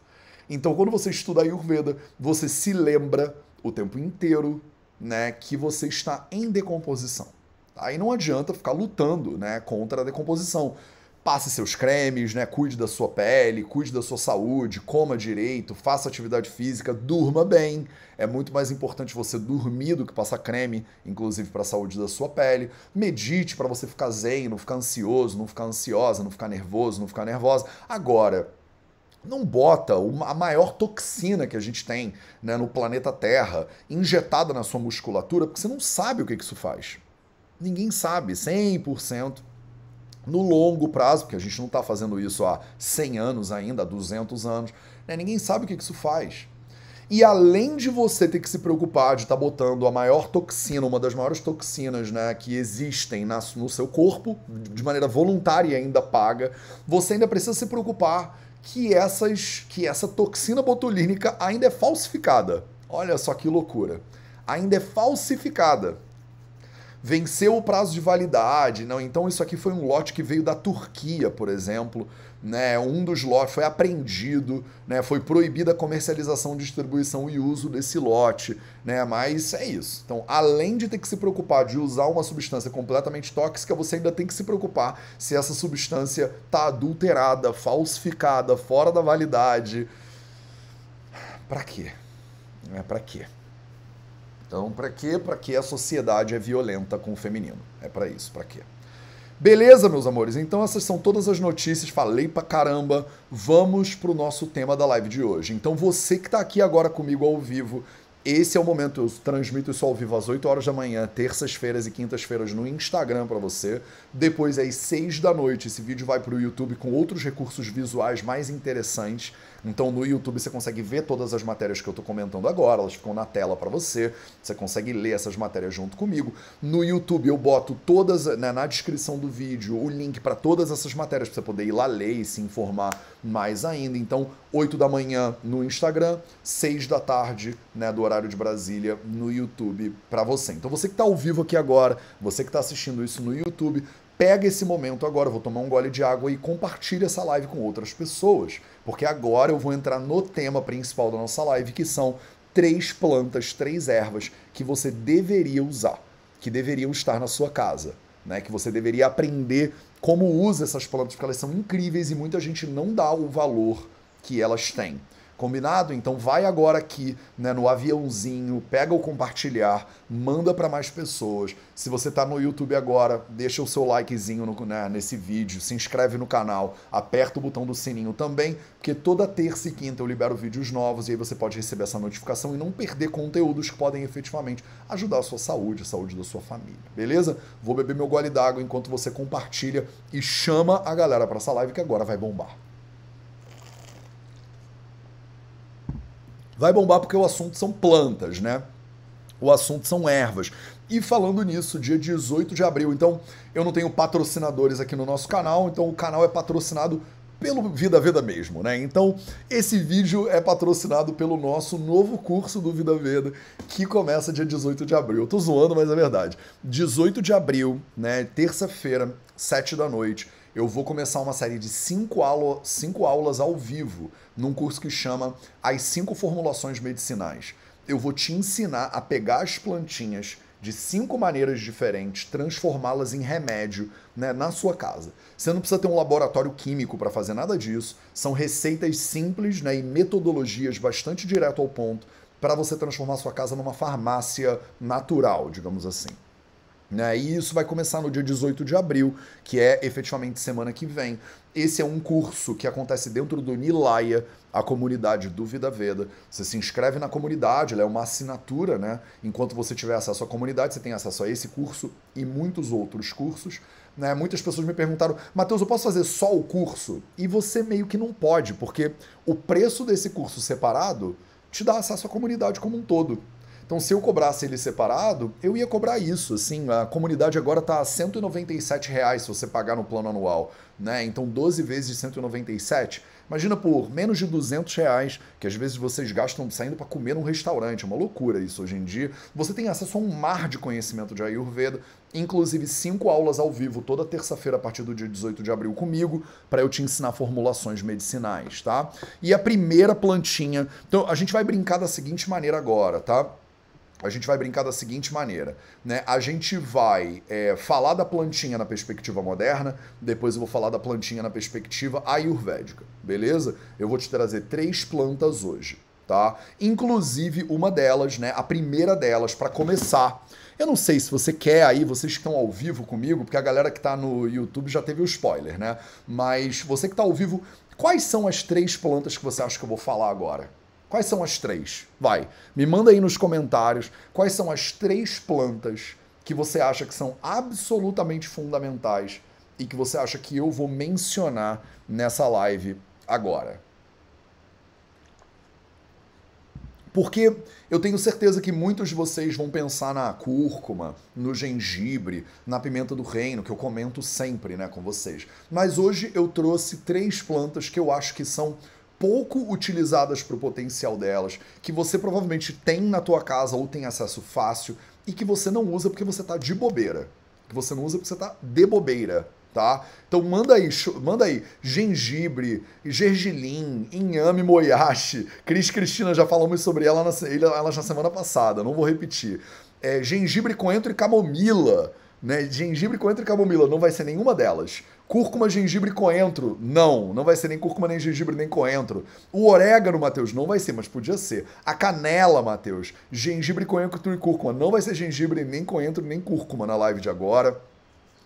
Então, quando você estuda Ayurveda, você se lembra o tempo inteiro né, que você está em decomposição. Aí não adianta ficar lutando né, contra a decomposição. passe seus cremes, né? Cuide da sua pele, cuide da sua saúde, coma direito, faça atividade física, durma bem. É muito mais importante você dormir do que passar creme, inclusive para a saúde da sua pele. Medite para você ficar zen, não ficar ansioso, não ficar ansiosa, não ficar nervoso, não ficar nervosa. Agora, não bota a maior toxina que a gente tem né, no planeta Terra injetada na sua musculatura, porque você não sabe o que isso faz. Ninguém sabe, 100% no longo prazo, porque a gente não está fazendo isso há 100 anos ainda, há 200 anos, né? ninguém sabe o que isso faz. E além de você ter que se preocupar de estar tá botando a maior toxina, uma das maiores toxinas né, que existem na, no seu corpo, de maneira voluntária e ainda paga, você ainda precisa se preocupar que, essas, que essa toxina botulínica ainda é falsificada. Olha só que loucura. Ainda é falsificada venceu o prazo de validade, não? Então isso aqui foi um lote que veio da Turquia, por exemplo, né? Um dos lotes foi apreendido, né? Foi proibida a comercialização, distribuição e uso desse lote, né? Mas é isso. Então, além de ter que se preocupar de usar uma substância completamente tóxica, você ainda tem que se preocupar se essa substância está adulterada, falsificada, fora da validade. Para quê? É para quê? Então, para quê? Para que a sociedade é violenta com o feminino. É para isso, para quê? Beleza, meus amores? Então essas são todas as notícias, falei pra caramba. Vamos pro nosso tema da live de hoje. Então você que tá aqui agora comigo ao vivo, esse é o momento, eu transmito isso ao vivo às 8 horas da manhã, terças-feiras e quintas-feiras no Instagram para você. Depois, às 6 da noite, esse vídeo vai para o YouTube com outros recursos visuais mais interessantes. Então no YouTube você consegue ver todas as matérias que eu estou comentando agora, elas ficam na tela para você. Você consegue ler essas matérias junto comigo. No YouTube eu boto todas né, na descrição do vídeo o link para todas essas matérias para você poder ir lá ler e se informar mais ainda. Então 8 da manhã no Instagram, 6 da tarde, né, do horário de Brasília no YouTube para você. Então você que está ao vivo aqui agora, você que está assistindo isso no YouTube, pega esse momento agora, vou tomar um gole de água e compartilha essa live com outras pessoas, porque agora eu vou entrar no tema principal da nossa live, que são três plantas, três ervas que você deveria usar, que deveriam estar na sua casa, né? Que você deveria aprender como usa essas plantas, porque elas são incríveis e muita gente não dá o valor que elas têm. Combinado? Então vai agora aqui né, no aviãozinho, pega o compartilhar, manda para mais pessoas. Se você está no YouTube agora, deixa o seu likezinho no, né, nesse vídeo, se inscreve no canal, aperta o botão do sininho também, porque toda terça e quinta eu libero vídeos novos e aí você pode receber essa notificação e não perder conteúdos que podem efetivamente ajudar a sua saúde, a saúde da sua família. Beleza? Vou beber meu gole d'água enquanto você compartilha e chama a galera para essa live que agora vai bombar. Vai bombar porque o assunto são plantas, né? O assunto são ervas. E falando nisso, dia 18 de abril, então eu não tenho patrocinadores aqui no nosso canal, então o canal é patrocinado pelo Vida Veda mesmo, né? Então, esse vídeo é patrocinado pelo nosso novo curso do Vida Veda, que começa dia 18 de abril. Eu tô zoando, mas é verdade. 18 de abril, né, terça-feira, 7 da noite, eu vou começar uma série de cinco, aula, cinco aulas ao vivo num curso que chama As Cinco Formulações Medicinais. Eu vou te ensinar a pegar as plantinhas de cinco maneiras diferentes, transformá-las em remédio né, na sua casa. Você não precisa ter um laboratório químico para fazer nada disso. São receitas simples né, e metodologias bastante direto ao ponto para você transformar sua casa numa farmácia natural, digamos assim. Né? E isso vai começar no dia 18 de abril, que é efetivamente semana que vem. Esse é um curso que acontece dentro do Nilaya, a comunidade do Vida Veda. Você se inscreve na comunidade, ela é uma assinatura, né? Enquanto você tiver acesso à comunidade, você tem acesso a esse curso e muitos outros cursos. Né? Muitas pessoas me perguntaram, Matheus, eu posso fazer só o curso? E você meio que não pode, porque o preço desse curso separado te dá acesso à comunidade como um todo. Então, se eu cobrasse ele separado, eu ia cobrar isso. Assim, a comunidade agora está a 197 reais se você pagar no plano anual. Né? Então, 12 vezes de 197. Imagina por menos de 200 reais, que às vezes vocês gastam saindo para comer num restaurante. É uma loucura isso hoje em dia. Você tem acesso a um mar de conhecimento de Ayurveda, inclusive cinco aulas ao vivo toda terça-feira a partir do dia 18 de abril comigo, para eu te ensinar formulações medicinais, tá? E a primeira plantinha. Então, a gente vai brincar da seguinte maneira agora, tá? A gente vai brincar da seguinte maneira, né? A gente vai é, falar da plantinha na perspectiva moderna, depois eu vou falar da plantinha na perspectiva ayurvédica, beleza? Eu vou te trazer três plantas hoje, tá? Inclusive uma delas, né? A primeira delas para começar. Eu não sei se você quer aí, vocês que estão ao vivo comigo, porque a galera que está no YouTube já teve o spoiler, né? Mas você que está ao vivo, quais são as três plantas que você acha que eu vou falar agora? Quais são as três? Vai, me manda aí nos comentários quais são as três plantas que você acha que são absolutamente fundamentais e que você acha que eu vou mencionar nessa live agora. Porque eu tenho certeza que muitos de vocês vão pensar na cúrcuma, no gengibre, na pimenta do reino, que eu comento sempre né, com vocês. Mas hoje eu trouxe três plantas que eu acho que são pouco utilizadas para o potencial delas, que você provavelmente tem na tua casa ou tem acesso fácil e que você não usa porque você está de bobeira. Que você não usa porque você está de bobeira, tá? Então manda aí, manda aí gengibre, gergelim, inhame moyashi. Cris Cristina já falamos sobre ela na, ela na semana passada, não vou repetir. É, gengibre, coentro e camomila. Né? Gengibre, coentro e camomila não vai ser nenhuma delas. Cúrcuma, gengibre e coentro. Não, não vai ser nem cúrcuma, nem gengibre, nem coentro. O orégano, Matheus, não vai ser, mas podia ser. A canela, Matheus, gengibre, coentro e cúrcuma. Não vai ser gengibre, nem coentro, nem cúrcuma na live de agora.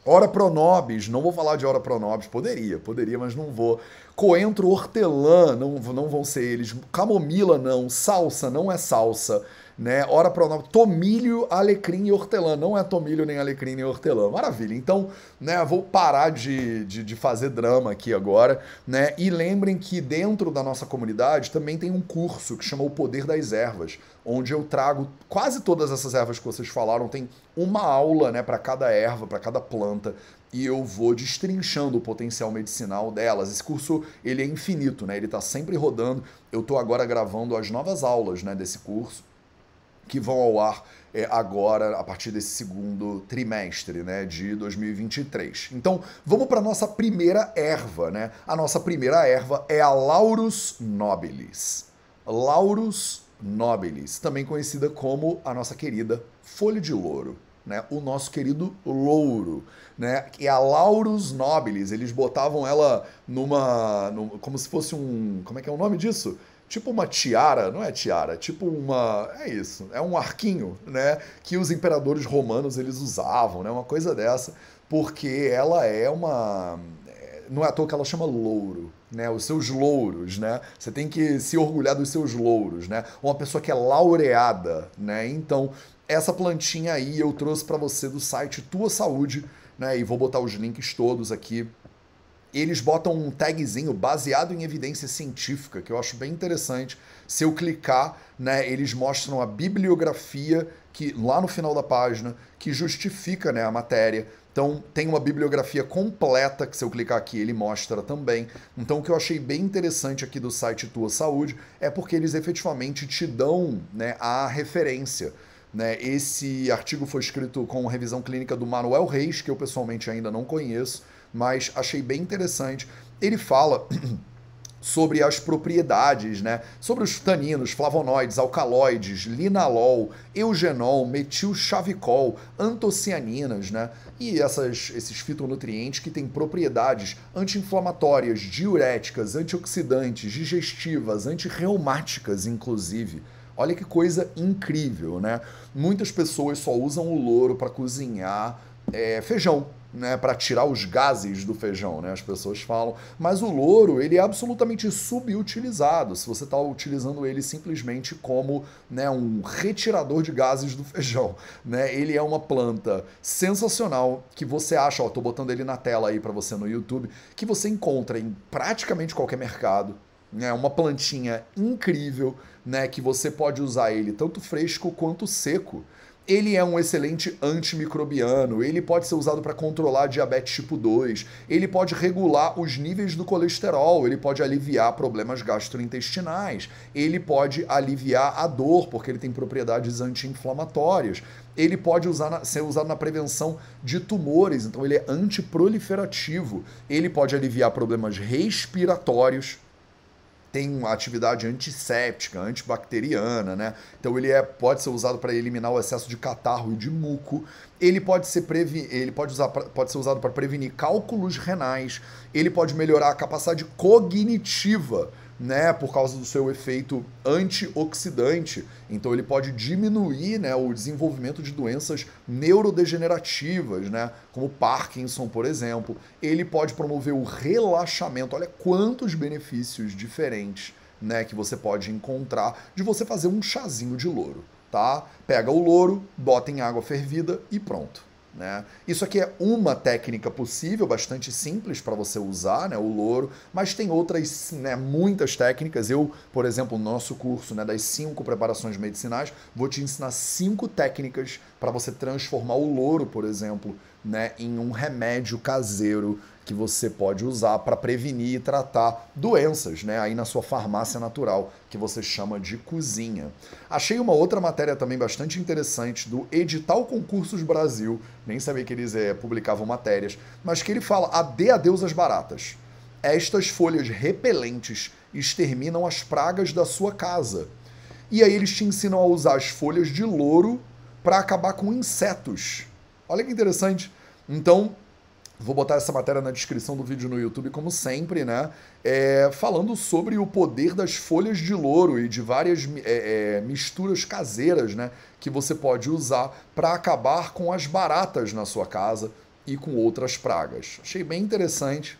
Ora pronobis, não vou falar de ora pronobis, poderia, poderia, mas não vou. Coentro, hortelã, não, não vão ser eles. Camomila, não. Salsa, não é salsa né? Ora pronome tomilho, alecrim e hortelã. Não é tomilho, nem alecrim, nem hortelã. Maravilha. Então, né, vou parar de, de, de, fazer drama aqui agora, né? E lembrem que dentro da nossa comunidade também tem um curso que chama O Poder das Ervas, onde eu trago quase todas essas ervas que vocês falaram. Tem uma aula, né, para cada erva, para cada planta, e eu vou destrinchando o potencial medicinal delas. Esse curso ele é infinito, né? Ele está sempre rodando. Eu estou agora gravando as novas aulas, né, desse curso que vão ao ar é, agora, a partir desse segundo trimestre né, de 2023. Então, vamos para a nossa primeira erva. Né? A nossa primeira erva é a Laurus nobilis. Laurus nobilis, também conhecida como a nossa querida folha de louro. Né, o nosso querido louro, né, e a Laurus nobilis, eles botavam ela numa, numa, como se fosse um, como é que é o nome disso? Tipo uma tiara, não é tiara, tipo uma, é isso, é um arquinho, né, que os imperadores romanos eles usavam, né, uma coisa dessa, porque ela é uma é, não é à toa que ela chama louro, né? Os seus louros, né? Você tem que se orgulhar dos seus louros, né? Uma pessoa que é laureada, né? Então, essa plantinha aí eu trouxe para você do site Tua Saúde, né? E vou botar os links todos aqui eles botam um tagzinho baseado em evidência científica, que eu acho bem interessante. Se eu clicar, né, eles mostram a bibliografia que lá no final da página que justifica né, a matéria. Então tem uma bibliografia completa que se eu clicar aqui ele mostra também. Então o que eu achei bem interessante aqui do site Tua Saúde é porque eles efetivamente te dão né, a referência. Né? Esse artigo foi escrito com revisão clínica do Manuel Reis, que eu pessoalmente ainda não conheço mas achei bem interessante. Ele fala sobre as propriedades, né? Sobre os taninos, flavonoides, alcaloides, linalol, eugenol, metilchavicol, antocianinas, né? E essas, esses fitonutrientes que têm propriedades anti-inflamatórias, diuréticas, antioxidantes, digestivas, antirreumáticas, inclusive. Olha que coisa incrível, né? Muitas pessoas só usam o louro para cozinhar é, feijão, né, para tirar os gases do feijão, né, as pessoas falam. Mas o louro ele é absolutamente subutilizado. Se você está utilizando ele simplesmente como né, um retirador de gases do feijão, né, ele é uma planta sensacional que você acha, ó, tô botando ele na tela aí para você no YouTube, que você encontra em praticamente qualquer mercado. É né, uma plantinha incrível, né, que você pode usar ele tanto fresco quanto seco. Ele é um excelente antimicrobiano, ele pode ser usado para controlar diabetes tipo 2, ele pode regular os níveis do colesterol, ele pode aliviar problemas gastrointestinais, ele pode aliviar a dor, porque ele tem propriedades anti-inflamatórias, ele pode usar ser usado na prevenção de tumores, então ele é antiproliferativo, ele pode aliviar problemas respiratórios, tem uma atividade antisséptica, antibacteriana, né? Então ele é, pode ser usado para eliminar o excesso de catarro e de muco. Ele pode ser, previ ele pode usar, pode ser usado para prevenir cálculos renais. Ele pode melhorar a capacidade cognitiva né, por causa do seu efeito antioxidante. Então ele pode diminuir, né, o desenvolvimento de doenças neurodegenerativas, né, como Parkinson, por exemplo. Ele pode promover o relaxamento. Olha quantos benefícios diferentes, né, que você pode encontrar de você fazer um chazinho de louro, tá? Pega o louro, bota em água fervida e pronto. Né? Isso aqui é uma técnica possível, bastante simples para você usar, né, o louro, mas tem outras, né, muitas técnicas. Eu, por exemplo, no nosso curso né, das cinco preparações medicinais, vou te ensinar cinco técnicas para você transformar o louro, por exemplo, né, em um remédio caseiro que você pode usar para prevenir e tratar doenças, né, aí na sua farmácia natural, que você chama de cozinha. Achei uma outra matéria também bastante interessante do Edital Concursos Brasil, nem sabia que eles é, publicavam matérias, mas que ele fala: "Adê adeus às baratas. Estas folhas repelentes exterminam as pragas da sua casa." E aí eles te ensinam a usar as folhas de louro para acabar com insetos. Olha que interessante. Então, Vou botar essa matéria na descrição do vídeo no YouTube, como sempre, né? É, falando sobre o poder das folhas de louro e de várias é, é, misturas caseiras, né? Que você pode usar para acabar com as baratas na sua casa e com outras pragas. Achei bem interessante.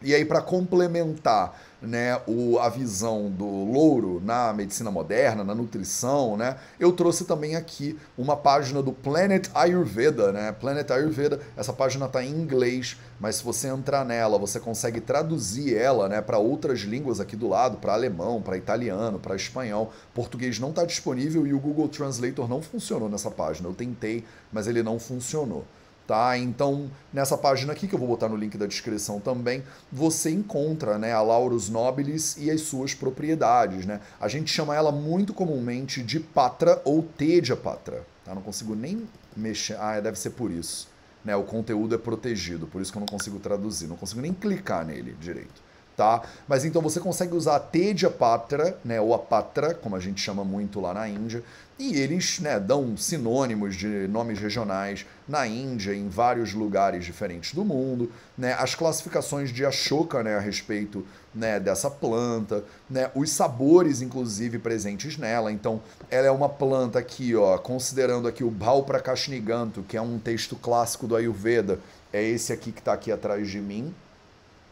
E aí, para complementar né, o, a visão do louro na medicina moderna, na nutrição, né, eu trouxe também aqui uma página do Planet Ayurveda, né? Planet Ayurveda, essa página está em inglês, mas se você entrar nela, você consegue traduzir ela, né, para outras línguas aqui do lado, para alemão, para italiano, para espanhol. Português não está disponível e o Google Translator não funcionou nessa página. Eu tentei, mas ele não funcionou tá? Então, nessa página aqui, que eu vou botar no link da descrição também, você encontra né, a Laurus nobilis e as suas propriedades, né? A gente chama ela muito comumente de patra ou tedia patra, tá? Não consigo nem mexer, ah, deve ser por isso, né? O conteúdo é protegido, por isso que eu não consigo traduzir, não consigo nem clicar nele direito. Tá? Mas então você consegue usar a Tedia Patra, né, ou a Patra, como a gente chama muito lá na Índia, e eles né, dão sinônimos de nomes regionais na Índia, em vários lugares diferentes do mundo. Né, as classificações de Ashoka né, a respeito né, dessa planta, né, os sabores, inclusive, presentes nela. Então, ela é uma planta aqui, ó, considerando aqui o Bhauprakashniganto, que é um texto clássico do Ayurveda, é esse aqui que está aqui atrás de mim,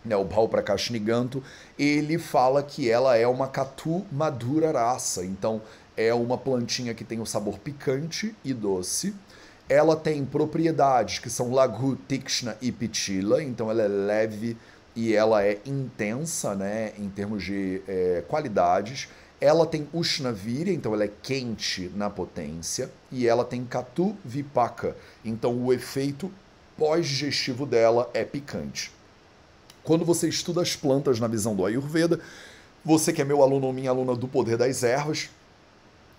né, o Bhauprakashniganto, ele fala que ela é uma Katu Madura raça. Então, é uma plantinha que tem o um sabor picante e doce. Ela tem propriedades que são Laghu, Tikshna e Pitila, então ela é leve e ela é intensa né, em termos de é, qualidades. Ela tem Ushnavirya, então ela é quente na potência. E ela tem Katu Vipaka, então o efeito pós-digestivo dela é picante. Quando você estuda as plantas na visão do Ayurveda, você que é meu aluno ou minha aluna do Poder das Ervas,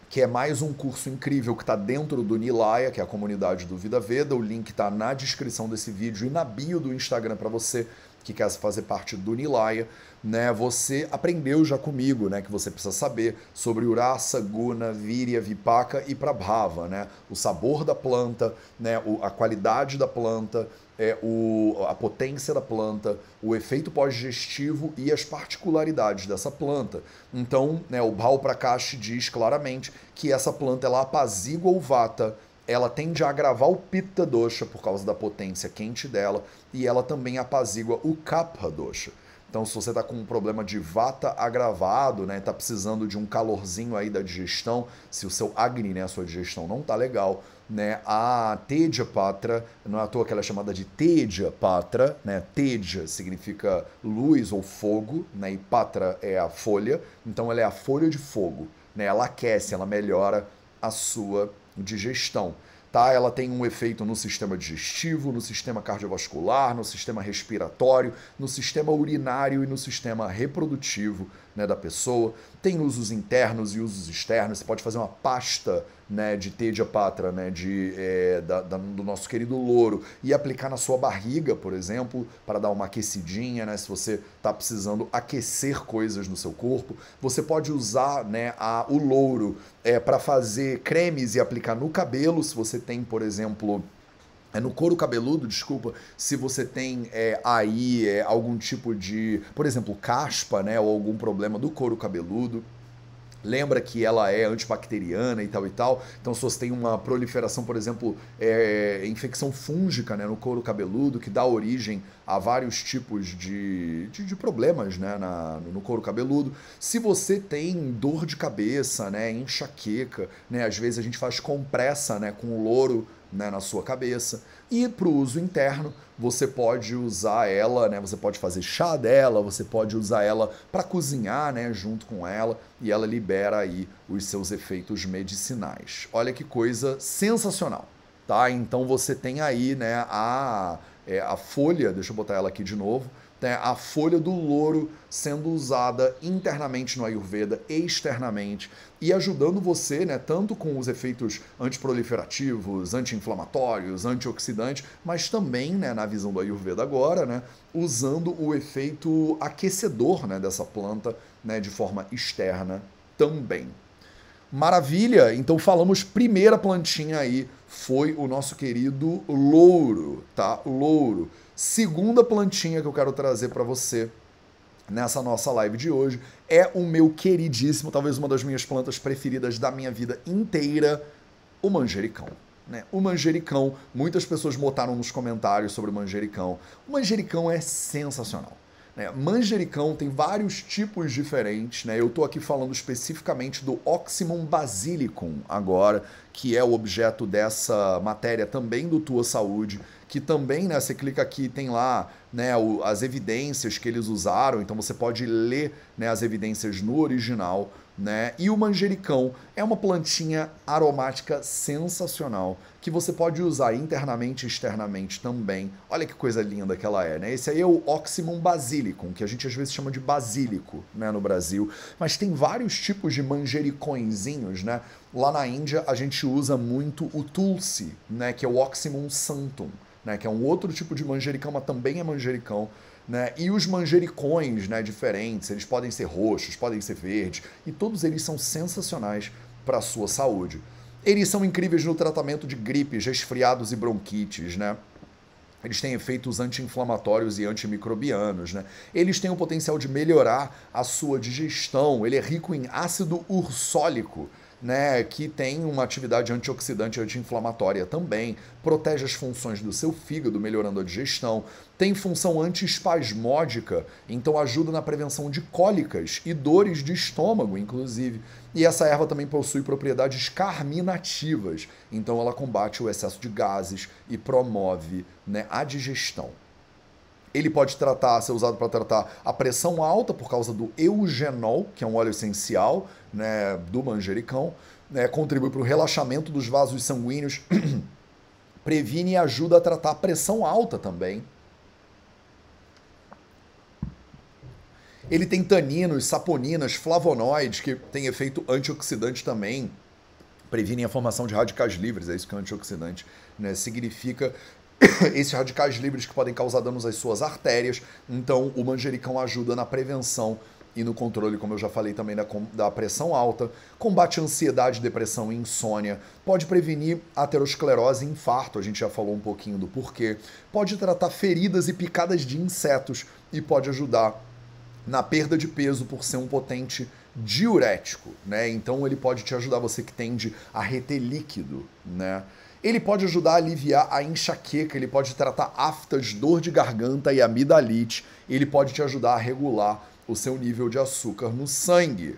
que é mais um curso incrível que está dentro do Nilaya, que é a comunidade do Vida Veda. O link está na descrição desse vídeo e na bio do Instagram para você que quer fazer parte do Nilaya, né? Você aprendeu já comigo, né, que você precisa saber sobre Urasa, Guna, Virya, Vipaka e Prabhava, né? O sabor da planta, né, a qualidade da planta, é, o, a potência da planta, o efeito pós-digestivo e as particularidades dessa planta. Então, né, o Bhal Prakash diz claramente que essa planta ela apazigua o vata, ela tende a agravar o pitta dosha por causa da potência quente dela e ela também apazigua o kapha dosha. Então, se você está com um problema de vata agravado, né, está precisando de um calorzinho aí da digestão, se o seu agni, né, a sua digestão não está legal, né, a Teja Patra, não é à toa que ela é chamada de Teja Patra, né, Teja significa luz ou fogo, né, e Patra é a folha, então ela é a folha de fogo, né, ela aquece, ela melhora a sua digestão tá? Ela tem um efeito no sistema digestivo, no sistema cardiovascular, no sistema respiratório, no sistema urinário e no sistema reprodutivo, né, da pessoa. Tem usos internos e usos externos. Você pode fazer uma pasta né, de Tedia Patra, né, de, é, da, da, do nosso querido louro, e aplicar na sua barriga, por exemplo, para dar uma aquecidinha, né, se você está precisando aquecer coisas no seu corpo. Você pode usar né, a, o louro é, para fazer cremes e aplicar no cabelo, se você tem, por exemplo é no couro cabeludo, desculpa, se você tem é, aí é, algum tipo de, por exemplo, caspa, né, ou algum problema do couro cabeludo. Lembra que ela é antibacteriana e tal e tal. Então, se você tem uma proliferação, por exemplo, é, infecção fúngica né, no couro cabeludo, que dá origem a vários tipos de, de, de problemas né, na, no couro cabeludo. Se você tem dor de cabeça, né, enxaqueca, né, às vezes a gente faz compressa né, com louro né, na sua cabeça. E para o uso interno, você pode usar ela, né, você pode fazer chá dela, você pode usar ela para cozinhar né, junto com ela e ela libera aí os seus efeitos medicinais. Olha que coisa sensacional, tá? Então você tem aí né, a, é, a folha, deixa eu botar ela aqui de novo, né, a folha do louro sendo usada internamente no Ayurveda, externamente, e ajudando você, né, tanto com os efeitos antiproliferativos, anti-inflamatórios, antioxidantes, mas também, né, na visão do Ayurveda agora, né, usando o efeito aquecedor né, dessa planta né, de forma externa também. Maravilha! Então falamos primeira plantinha aí foi o nosso querido louro, tá? Louro. Segunda plantinha que eu quero trazer para você nessa nossa live de hoje é o meu queridíssimo, talvez uma das minhas plantas preferidas da minha vida inteira, o manjericão. Né? O manjericão, muitas pessoas botaram nos comentários sobre o manjericão. O manjericão é sensacional. Né? Manjericão tem vários tipos diferentes. Né? Eu estou aqui falando especificamente do Oxymum basilicum agora, que é o objeto dessa matéria também do Tua Saúde que também, né, você clica aqui, tem lá né, o, as evidências que eles usaram, então você pode ler né, as evidências no original. Né? E o manjericão é uma plantinha aromática sensacional que você pode usar internamente e externamente também. Olha que coisa linda que ela é, né? Esse aí é o Oxymum basilicum, que a gente às vezes chama de basílico, né, no Brasil, mas tem vários tipos de manjericõezinhos, né? Lá na Índia a gente usa muito o tulsi, né, que é o Oxymum santum né, que é um outro tipo de manjericão, mas também é manjericão. Né? E os manjericões né, diferentes, eles podem ser roxos, podem ser verdes, e todos eles são sensacionais para a sua saúde. Eles são incríveis no tratamento de gripes, resfriados e bronquites, né? Eles têm efeitos anti-inflamatórios e antimicrobianos, né? Eles têm o potencial de melhorar a sua digestão. Ele é rico em ácido ursólico, né, que tem uma atividade antioxidante e anti-inflamatória também, protege as funções do seu fígado, melhorando a digestão, tem função antiespasmódica, então ajuda na prevenção de cólicas e dores de estômago, inclusive. E essa erva também possui propriedades carminativas, então ela combate o excesso de gases e promove né, a digestão. Ele pode tratar, ser usado para tratar a pressão alta por causa do eugenol, que é um óleo essencial né, do manjericão, né, contribui para o relaxamento dos vasos sanguíneos, previne e ajuda a tratar a pressão alta também. Ele tem taninos, saponinas, flavonoides, que tem efeito antioxidante também, previnem a formação de radicais livres, é isso que é antioxidante né? significa esses radicais livres que podem causar danos às suas artérias. Então, o manjericão ajuda na prevenção e no controle, como eu já falei também, da, da pressão alta, combate ansiedade, depressão e insônia, pode prevenir aterosclerose e infarto, a gente já falou um pouquinho do porquê, pode tratar feridas e picadas de insetos e pode ajudar na perda de peso por ser um potente diurético, né? Então ele pode te ajudar você que tende a reter líquido, né? Ele pode ajudar a aliviar a enxaqueca, ele pode tratar aftas, dor de garganta e amidalite, ele pode te ajudar a regular o seu nível de açúcar no sangue.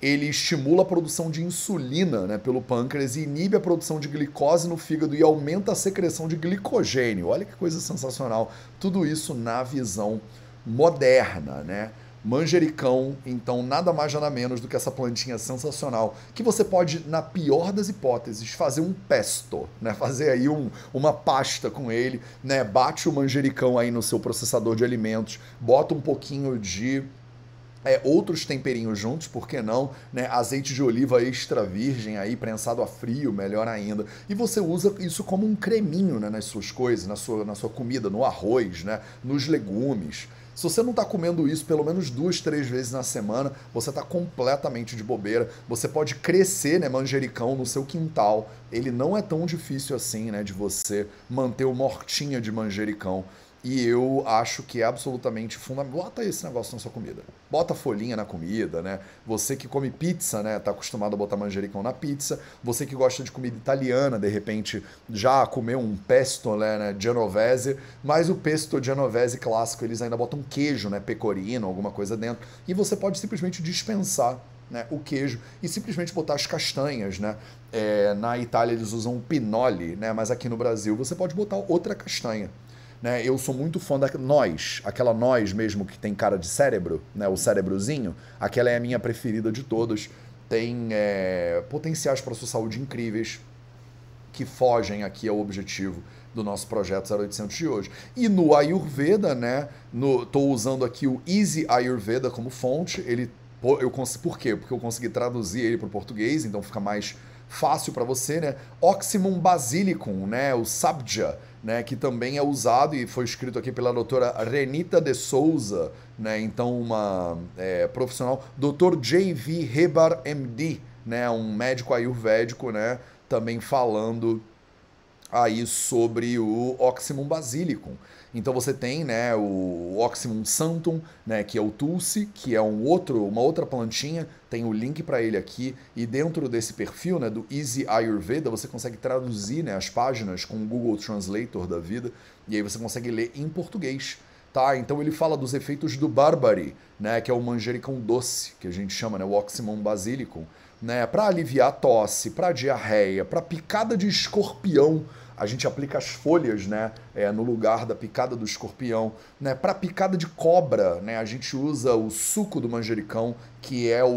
Ele estimula a produção de insulina né, pelo pâncreas e inibe a produção de glicose no fígado e aumenta a secreção de glicogênio. Olha que coisa sensacional. Tudo isso na visão moderna, né? Manjericão, então nada mais nada menos do que essa plantinha sensacional, que você pode, na pior das hipóteses, fazer um pesto, né? Fazer aí um, uma pasta com ele, né? Bate o manjericão aí no seu processador de alimentos, bota um pouquinho de é, outros temperinhos juntos, por que não? Né? Azeite de oliva extra virgem aí, prensado a frio, melhor ainda. E você usa isso como um creminho né, nas suas coisas, na sua, na sua comida, no arroz, né, nos legumes. Se você não está comendo isso pelo menos duas, três vezes na semana, você está completamente de bobeira. Você pode crescer né, manjericão no seu quintal. Ele não é tão difícil assim né, de você manter uma hortinha de manjericão. E eu acho que é absolutamente fundamental. Bota esse negócio na sua comida. Bota folhinha na comida, né? Você que come pizza, né? Tá acostumado a botar manjericão na pizza. Você que gosta de comida italiana, de repente já comeu um pesto, né, né genovese. Mas o pesto genovese clássico, eles ainda botam queijo, né? Pecorino, alguma coisa dentro. E você pode simplesmente dispensar né, o queijo e simplesmente botar as castanhas, né? É, na Itália eles usam o pinole, né? Mas aqui no Brasil você pode botar outra castanha. Né? Eu sou muito fã da nós, aquela nós mesmo que tem cara de cérebro, né? o cérebrozinho, aquela é a minha preferida de todas. Tem é, potenciais para sua saúde incríveis que fogem aqui ao objetivo do nosso projeto 0800 de hoje. E no Ayurveda, né? Estou usando aqui o Easy Ayurveda como fonte. Ele, eu, por quê? Porque eu consegui traduzir ele para o português, então fica mais fácil para você, né? Oxymum basilicum, né? O Sabja né, que também é usado e foi escrito aqui pela doutora Renita de Souza, né, então uma é, profissional, doutor J.V. Rebar MD, né, um médico ayurvédico, né, também falando aí sobre o Oxymum basilicum. Então você tem, né, o Oxymum santum, né, que é o tulsi, que é um outro, uma outra plantinha, tem o link para ele aqui. E dentro desse perfil, né, do Easy Ayurveda, você consegue traduzir, né, as páginas com o Google Translator da vida. E aí você consegue ler em português. Tá, então ele fala dos efeitos do barbari, né, que é o manjericão doce, que a gente chama, né, o Oxymum basilicum, né, para aliviar a tosse, para diarreia, para picada de escorpião, a gente aplica as folhas, né, é, no lugar da picada do escorpião, né, para picada de cobra, né, a gente usa o suco do manjericão, que é o,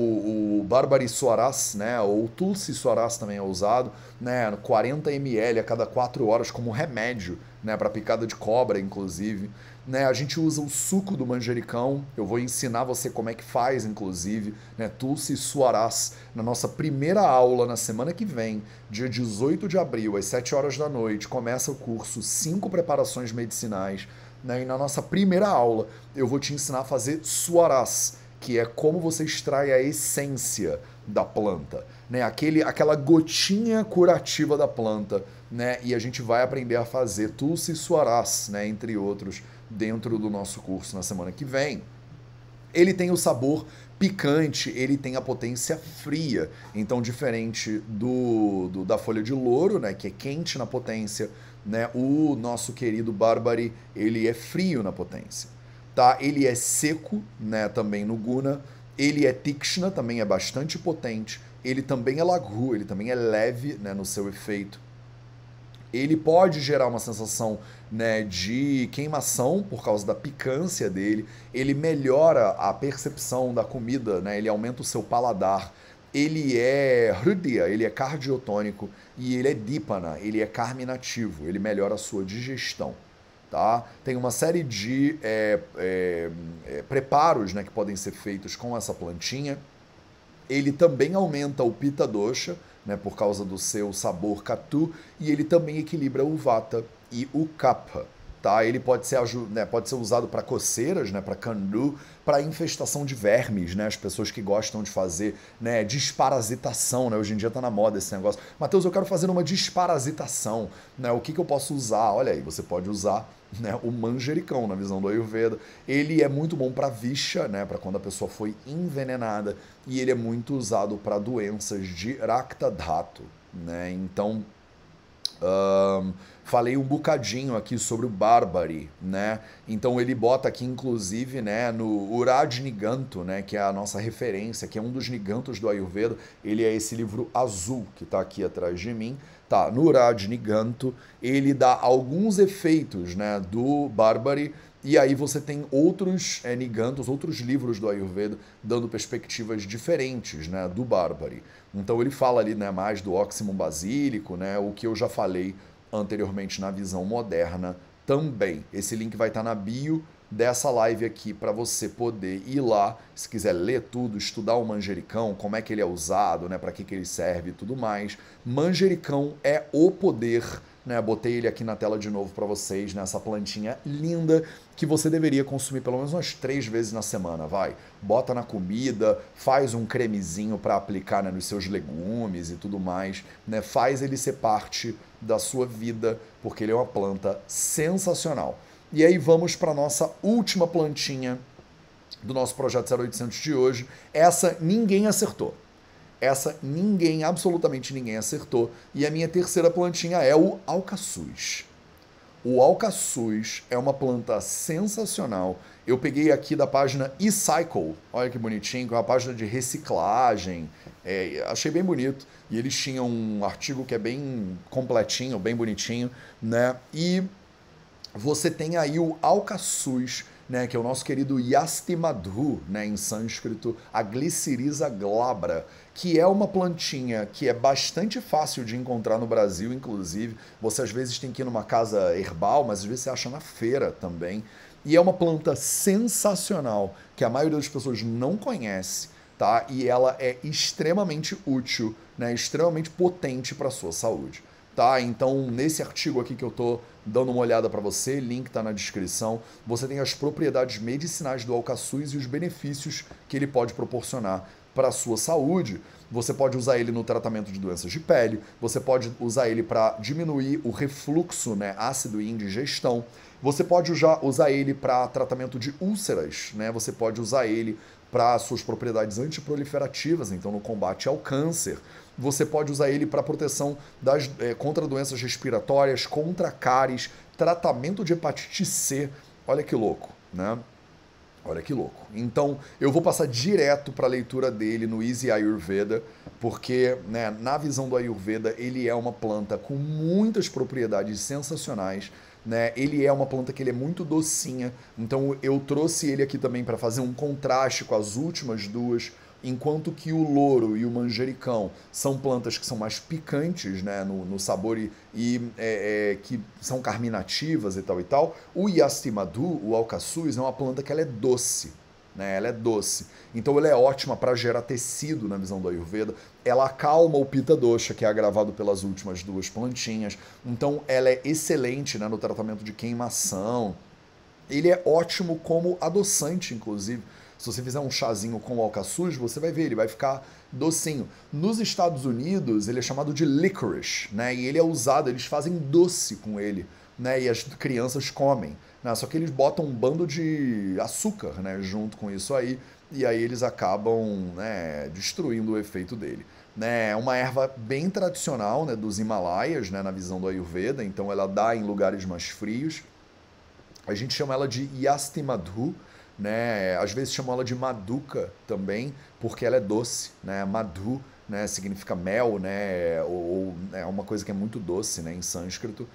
o Barbari Soaras, né, ou Tulsi Soaras também é usado, né, 40 ml a cada 4 horas como remédio, né, para picada de cobra, inclusive. Né, a gente usa o suco do manjericão, eu vou ensinar você como é que faz, inclusive, né, Tulsi Suarás, na nossa primeira aula na semana que vem, dia 18 de abril, às 7 horas da noite, começa o curso 5 preparações medicinais, né, e na nossa primeira aula eu vou te ensinar a fazer Suarás, que é como você extrai a essência da planta, né, aquele, aquela gotinha curativa da planta, né, e a gente vai aprender a fazer Tulsi Suarás, né, entre outros, dentro do nosso curso na semana que vem. Ele tem o sabor picante, ele tem a potência fria. Então, diferente do, do, da folha de louro, né, que é quente na potência, né, o nosso querido Barbary, ele é frio na potência. Tá? Ele é seco, né, também no Guna. Ele é Tikshna, também é bastante potente. Ele também é Laghu, ele também é leve né, no seu efeito ele pode gerar uma sensação né, de queimação por causa da picância dele, ele melhora a percepção da comida, né, ele aumenta o seu paladar, ele é hridya, ele é cardiotônico e ele é dípana, ele é carminativo, ele melhora a sua digestão. Tá? Tem uma série de é, é, é, preparos né, que podem ser feitos com essa plantinha. Ele também aumenta o pita dosha, né, por causa do seu sabor catu, e ele também equilibra o vata e o kapha. Tá? Ele pode ser, né, pode ser usado para coceiras, né, para candu, para infestação de vermes, né, as pessoas que gostam de fazer né, desparasitação. Né, hoje em dia está na moda esse negócio. Matheus, eu quero fazer uma desparasitação. Né, o que, que eu posso usar? Olha aí, você pode usar né, o manjericão, na visão do Ayurveda. Ele é muito bom para vixa, né, para quando a pessoa foi envenenada, e ele é muito usado para doenças de Rakta Dhatu. Né? Então, falei um bocadinho aqui sobre o Barbary, né? Então ele bota aqui, inclusive, né, no Urad Niganto, né, que é a nossa referência, que é um dos Nigantos do Ayurveda. Ele é esse livro azul que está aqui atrás de mim. Tá, no Urad Niganto, ele dá alguns efeitos, né, do Barbary. E aí você tem outros é, Nigantos, outros livros do Ayurveda dando perspectivas diferentes, né, do Barbary. Então ele fala ali, né, mais do óximo basílico, né, o que eu já falei anteriormente na visão moderna também. Esse link vai estar na bio dessa live aqui para você poder ir lá, se quiser ler tudo, estudar o manjericão, como é que ele é usado, né, para que, que ele serve e tudo mais. Manjericão é o poder né? Botei ele aqui na tela de novo para vocês, nessa né? plantinha linda que você deveria consumir pelo menos umas três vezes na semana, vai. Bota na comida, faz um cremezinho para aplicar né, nos seus legumes e tudo mais, né? Faz ele ser parte da sua vida, porque ele é uma planta sensacional. E aí vamos para nossa última plantinha do nosso projeto 0800 de hoje. Essa ninguém acertou. Essa ninguém, absolutamente ninguém acertou. E a minha terceira plantinha é o alcaçuz. O alcaçuz é uma planta sensacional. Eu peguei aqui da página eCycle, olha que bonitinho, é uma página de reciclagem. É, achei bem bonito. E eles tinham um artigo que é bem completinho, bem bonitinho, né? E você tem aí o alcaçuz, né, que é o nosso querido Yastimadhu, né, em sânscrito, a Glycyrrhiza glabra, que é uma plantinha que é bastante fácil de encontrar no Brasil, inclusive. Você às vezes tem que ir numa casa herbal, mas às vezes você acha na feira também. E é uma planta sensacional que a maioria das pessoas não conhece, tá? E ela é extremamente útil, né? Extremamente potente para a sua saúde, tá? Então, nesse artigo aqui que eu tô dando uma olhada para você, link está na descrição. Você tem as propriedades medicinais do alcaçuz e os benefícios que ele pode proporcionar para a sua saúde. Você pode usar ele no tratamento de doenças de pele, você pode usar ele para diminuir o refluxo né, ácido e indigestão. Você pode usar ele para tratamento de úlceras, né? Você pode usar ele para suas propriedades antiproliferativas, então no combate ao câncer. Você pode usar ele para proteção das, é, contra doenças respiratórias, contra cáries, tratamento de hepatite C. Olha que louco, né? Olha que louco. Então, eu vou passar direto para a leitura dele no Easy Ayurveda, porque, né, na visão do Ayurveda, ele é uma planta com muitas propriedades sensacionais. Né? Ele é uma planta que ele é muito docinha, então eu trouxe ele aqui também para fazer um contraste com as últimas duas enquanto que o louro e o manjericão são plantas que são mais picantes né, no, no sabor e, e é, é, que são carminativas e tal e tal, o yastimadu, o alcaçuz, é uma planta que ela é doce. Né, ela é doce. Então ela é ótima para gerar tecido na visão do Ayurveda. Ela acalma o Pitta Dosha, que é agravado pelas últimas duas plantinhas. Então ela é excelente né, no tratamento de queimação. Ele é ótimo como adoçante, inclusive. Se você fizer um chazinho com alcaçuz, você vai ver, ele vai ficar docinho. Nos Estados Unidos, ele é chamado de licorice, né? E ele é usado, eles fazem doce com ele, né? E as crianças comem. Né? Só que eles botam um bando de açúcar, né? Junto com isso aí, e aí eles acabam né, destruindo o efeito dele. Né, é uma erva bem tradicional né, dos Himalaias, né, na visão do Ayurveda, então ela dá em lugares mais frios. A gente chama ela de Yastimadhu, né? Às vezes chamam ela de maduca também, porque ela é doce, né? Madhu, né? Significa mel, né? Ou, ou é uma coisa que é muito doce, né? Em sânscrito.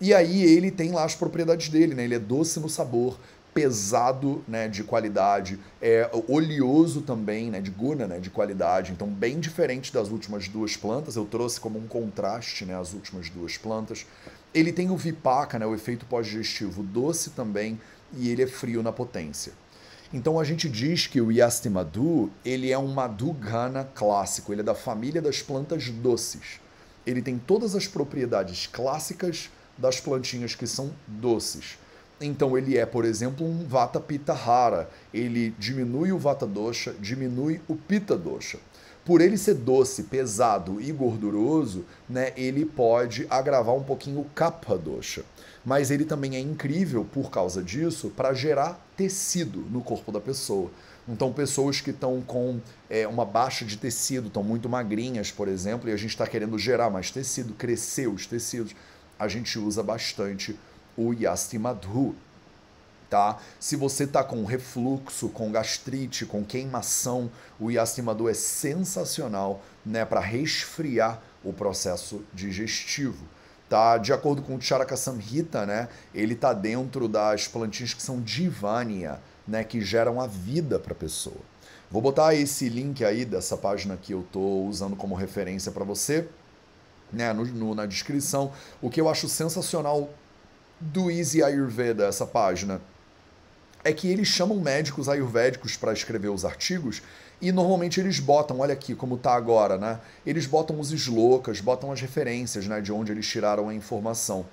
E aí ele tem lá as propriedades dele, né? Ele é doce no sabor, pesado, né? De qualidade, é oleoso também, né? De guna, né? De qualidade. Então bem diferente das últimas duas plantas. Eu trouxe como um contraste, né? As últimas duas plantas. Ele tem o vipaka, né? O efeito pós-digestivo doce também, e ele é frio na potência. Então a gente diz que o Yastimadu, ele é um Madhugana clássico, ele é da família das plantas doces. Ele tem todas as propriedades clássicas das plantinhas que são doces. Então ele é, por exemplo, um Vata Pitta Hara. Ele diminui o Vata Dosha, diminui o Pitta Dosha. Por ele ser doce, pesado e gorduroso, né, ele pode agravar um pouquinho o Kapha Dosha mas ele também é incrível por causa disso para gerar tecido no corpo da pessoa. Então, pessoas que estão com é, uma baixa de tecido, estão muito magrinhas, por exemplo, e a gente está querendo gerar mais tecido, crescer os tecidos, a gente usa bastante o Yastimadhu. Tá? Se você está com refluxo, com gastrite, com queimação, o Yastimadhu é sensacional né, para resfriar o processo digestivo tá de acordo com o Charaka Samhita, né, ele tá dentro das plantinhas que são divania, né, que geram a vida para a pessoa. Vou botar esse link aí dessa página que eu tô usando como referência para você, né, no, no, na descrição. O que eu acho sensacional do Easy Ayurveda, essa página, é que eles chamam médicos ayurvédicos para escrever os artigos e normalmente eles botam, olha aqui como tá agora, né? Eles botam os slokas, botam as referências, né, de onde eles tiraram a informação.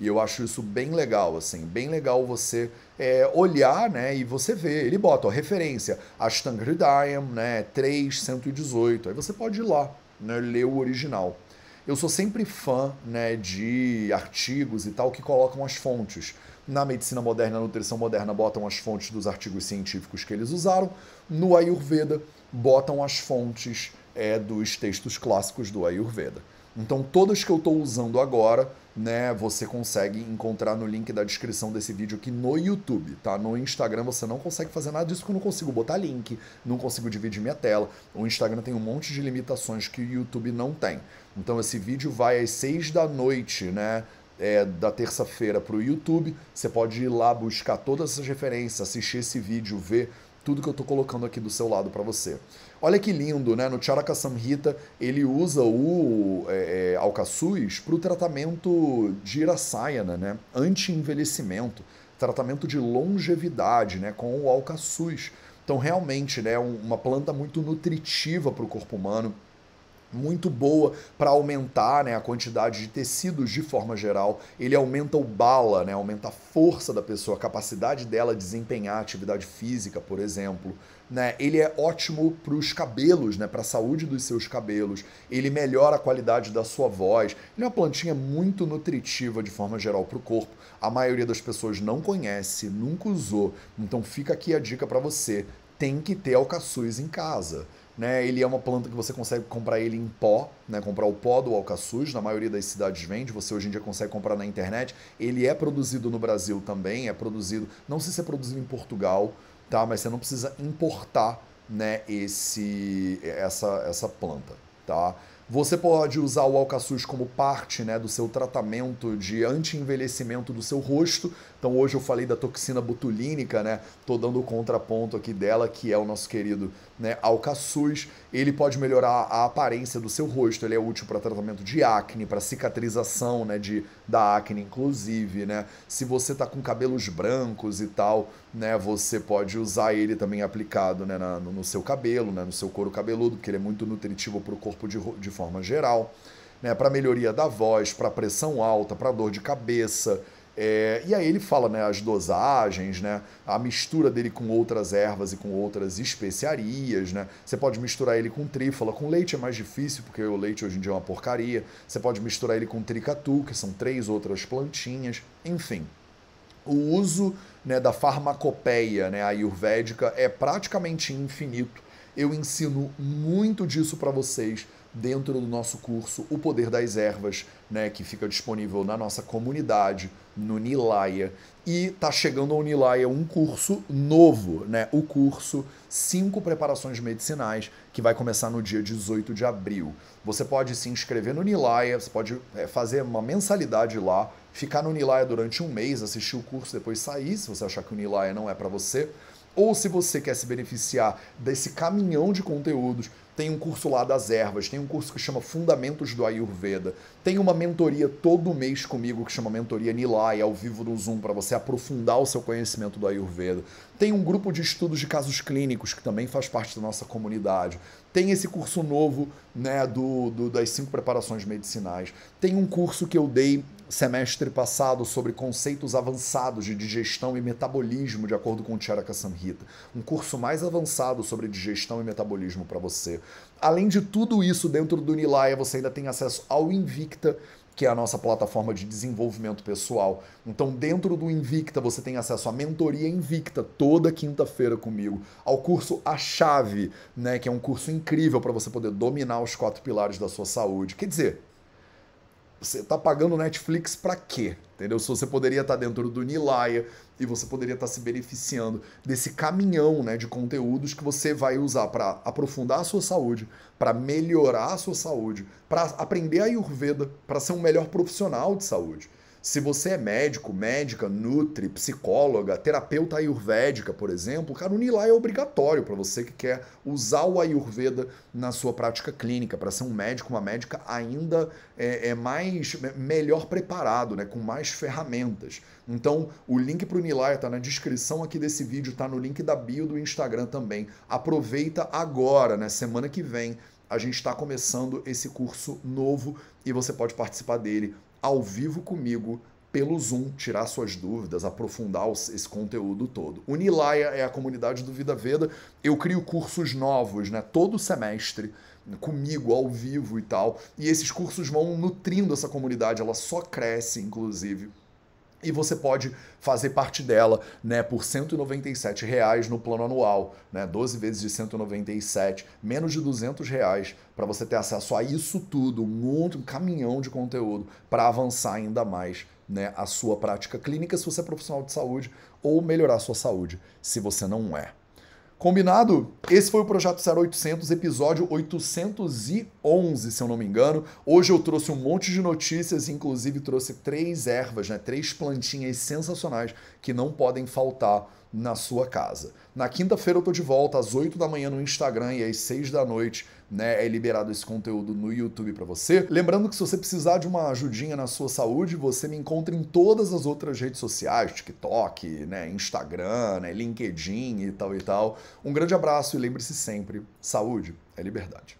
E eu acho isso bem legal, assim, bem legal você é, olhar, né, e você ver. Ele bota a referência, Ashtanga Hridayam, né, 3.118. Aí você pode ir lá, né, ler o original. Eu sou sempre fã, né, de artigos e tal que colocam as fontes. Na medicina moderna, na nutrição moderna, botam as fontes dos artigos científicos que eles usaram. No Ayurveda, botam as fontes é, dos textos clássicos do Ayurveda. Então, todas que eu estou usando agora, né, você consegue encontrar no link da descrição desse vídeo aqui no YouTube, tá? No Instagram você não consegue fazer nada disso porque eu não consigo botar link, não consigo dividir minha tela. O Instagram tem um monte de limitações que o YouTube não tem. Então, esse vídeo vai às 6 da noite, né? É, da terça-feira para o YouTube. Você pode ir lá buscar todas essas referências, assistir esse vídeo, ver tudo que eu estou colocando aqui do seu lado para você. Olha que lindo, né? No Charaka Samhita, ele usa o é, é alcaçuz para o tratamento de irasayana, né? Anti-envelhecimento, tratamento de longevidade, né? Com o alcaçuz. Então, realmente, né? Uma planta muito nutritiva para o corpo humano muito boa para aumentar né, a quantidade de tecidos de forma geral. Ele aumenta o bala, né, aumenta a força da pessoa, a capacidade dela de desempenhar atividade física, por exemplo. Né? Ele é ótimo para os cabelos, né, para a saúde dos seus cabelos. Ele melhora a qualidade da sua voz. Ele é uma plantinha muito nutritiva de forma geral para o corpo. A maioria das pessoas não conhece, nunca usou. Então fica aqui a dica para você. Tem que ter alcaçuz em casa. Né? Ele é uma planta que você consegue comprar ele em pó, né? comprar o pó do alcaçuz, na maioria das cidades vende, você hoje em dia consegue comprar na internet. Ele é produzido no Brasil também, é produzido, não sei se é produzido em Portugal, tá? mas você não precisa importar né, esse, essa, essa planta. Tá? Você pode usar o alcaçuz como parte né, do seu tratamento de anti-envelhecimento do seu rosto. Então hoje eu falei da toxina botulínica, né? Tô dando o contraponto aqui dela, que é o nosso querido né, alcaçuz. Ele pode melhorar a aparência do seu rosto, ele é útil para tratamento de acne, para cicatrização né, de, da acne, inclusive. Né? Se você tá com cabelos brancos e tal, né, você pode usar ele também aplicado né, na, no, seu cabelo, né, no seu couro cabeludo, porque ele é muito nutritivo para o corpo de, de forma geral. Né, para melhoria da voz, para pressão alta, para dor de cabeça, é, e aí ele fala né, as dosagens, né, a mistura dele com outras ervas e com outras especiarias. Né? Você pode misturar ele com trífala. Com leite é mais difícil, porque o leite hoje em dia é uma porcaria. Você pode misturar ele com tricatu, que são três outras plantinhas. Enfim, o uso né, da farmacopeia né, ayurvédica é praticamente infinito. Eu ensino muito disso para vocês dentro do nosso curso O Poder das Ervas, né, que fica disponível na nossa comunidade, no Nilaya. E tá chegando ao Nilaya um curso novo, né, o curso Cinco Preparações Medicinais, que vai começar no dia 18 de abril. Você pode se inscrever no Nilaya, você pode é, fazer uma mensalidade lá, ficar no Nilaya durante um mês, assistir o curso, depois sair, se você achar que o Nilaya não é para você. Ou se você quer se beneficiar desse caminhão de conteúdos, tem um curso lá das ervas, tem um curso que chama Fundamentos do Ayurveda, tem uma mentoria todo mês comigo que chama Mentoria Nilay, ao vivo no Zoom, para você aprofundar o seu conhecimento do Ayurveda. Tem um grupo de estudos de casos clínicos que também faz parte da nossa comunidade. Tem esse curso novo né, do, do das cinco preparações medicinais. Tem um curso que eu dei semestre passado sobre conceitos avançados de digestão e metabolismo, de acordo com o Charaka Samhita. Um curso mais avançado sobre digestão e metabolismo para você. Além de tudo isso, dentro do Nilaya você ainda tem acesso ao Invicta, que é a nossa plataforma de desenvolvimento pessoal. Então, dentro do Invicta, você tem acesso à mentoria Invicta toda quinta-feira comigo, ao curso A Chave, né, que é um curso incrível para você poder dominar os quatro pilares da sua saúde. Quer dizer, você está pagando Netflix para quê? Entendeu? Se você poderia estar tá dentro do Nilaya e você poderia estar tá se beneficiando desse caminhão né, de conteúdos que você vai usar para aprofundar a sua saúde, para melhorar a sua saúde, para aprender a Ayurveda, para ser um melhor profissional de saúde. Se você é médico, médica, nutri, psicóloga, terapeuta ayurvédica, por exemplo, cara, o Nilay é obrigatório para você que quer usar o Ayurveda na sua prática clínica, para ser um médico, uma médica ainda é, é mais melhor preparado, né, com mais ferramentas. Então, o link para o Nilay está na descrição aqui desse vídeo, está no link da bio do Instagram também. Aproveita agora, né, semana que vem a gente está começando esse curso novo e você pode participar dele ao vivo comigo pelo Zoom, tirar suas dúvidas, aprofundar esse conteúdo todo. O Nilaya é a comunidade do Vida Veda. Eu crio cursos novos, né, todo semestre comigo ao vivo e tal. E esses cursos vão nutrindo essa comunidade, ela só cresce, inclusive e você pode fazer parte dela né, por 197 reais no plano anual, né, 12 vezes de 197, menos de 200 reais para você ter acesso a isso tudo, um monte, um caminhão de conteúdo para avançar ainda mais né, a sua prática clínica se você é profissional de saúde ou melhorar a sua saúde se você não é. Combinado? Esse foi o Projeto 0800, episódio 811, se eu não me engano. Hoje eu trouxe um monte de notícias, inclusive trouxe três ervas, né? três plantinhas sensacionais que não podem faltar na sua casa. Na quinta-feira eu tô de volta às 8 da manhã no Instagram e às 6 da noite, né, é liberado esse conteúdo no YouTube para você. Lembrando que se você precisar de uma ajudinha na sua saúde, você me encontra em todas as outras redes sociais, TikTok, né, Instagram, né, LinkedIn e tal e tal. Um grande abraço e lembre-se sempre, saúde é liberdade.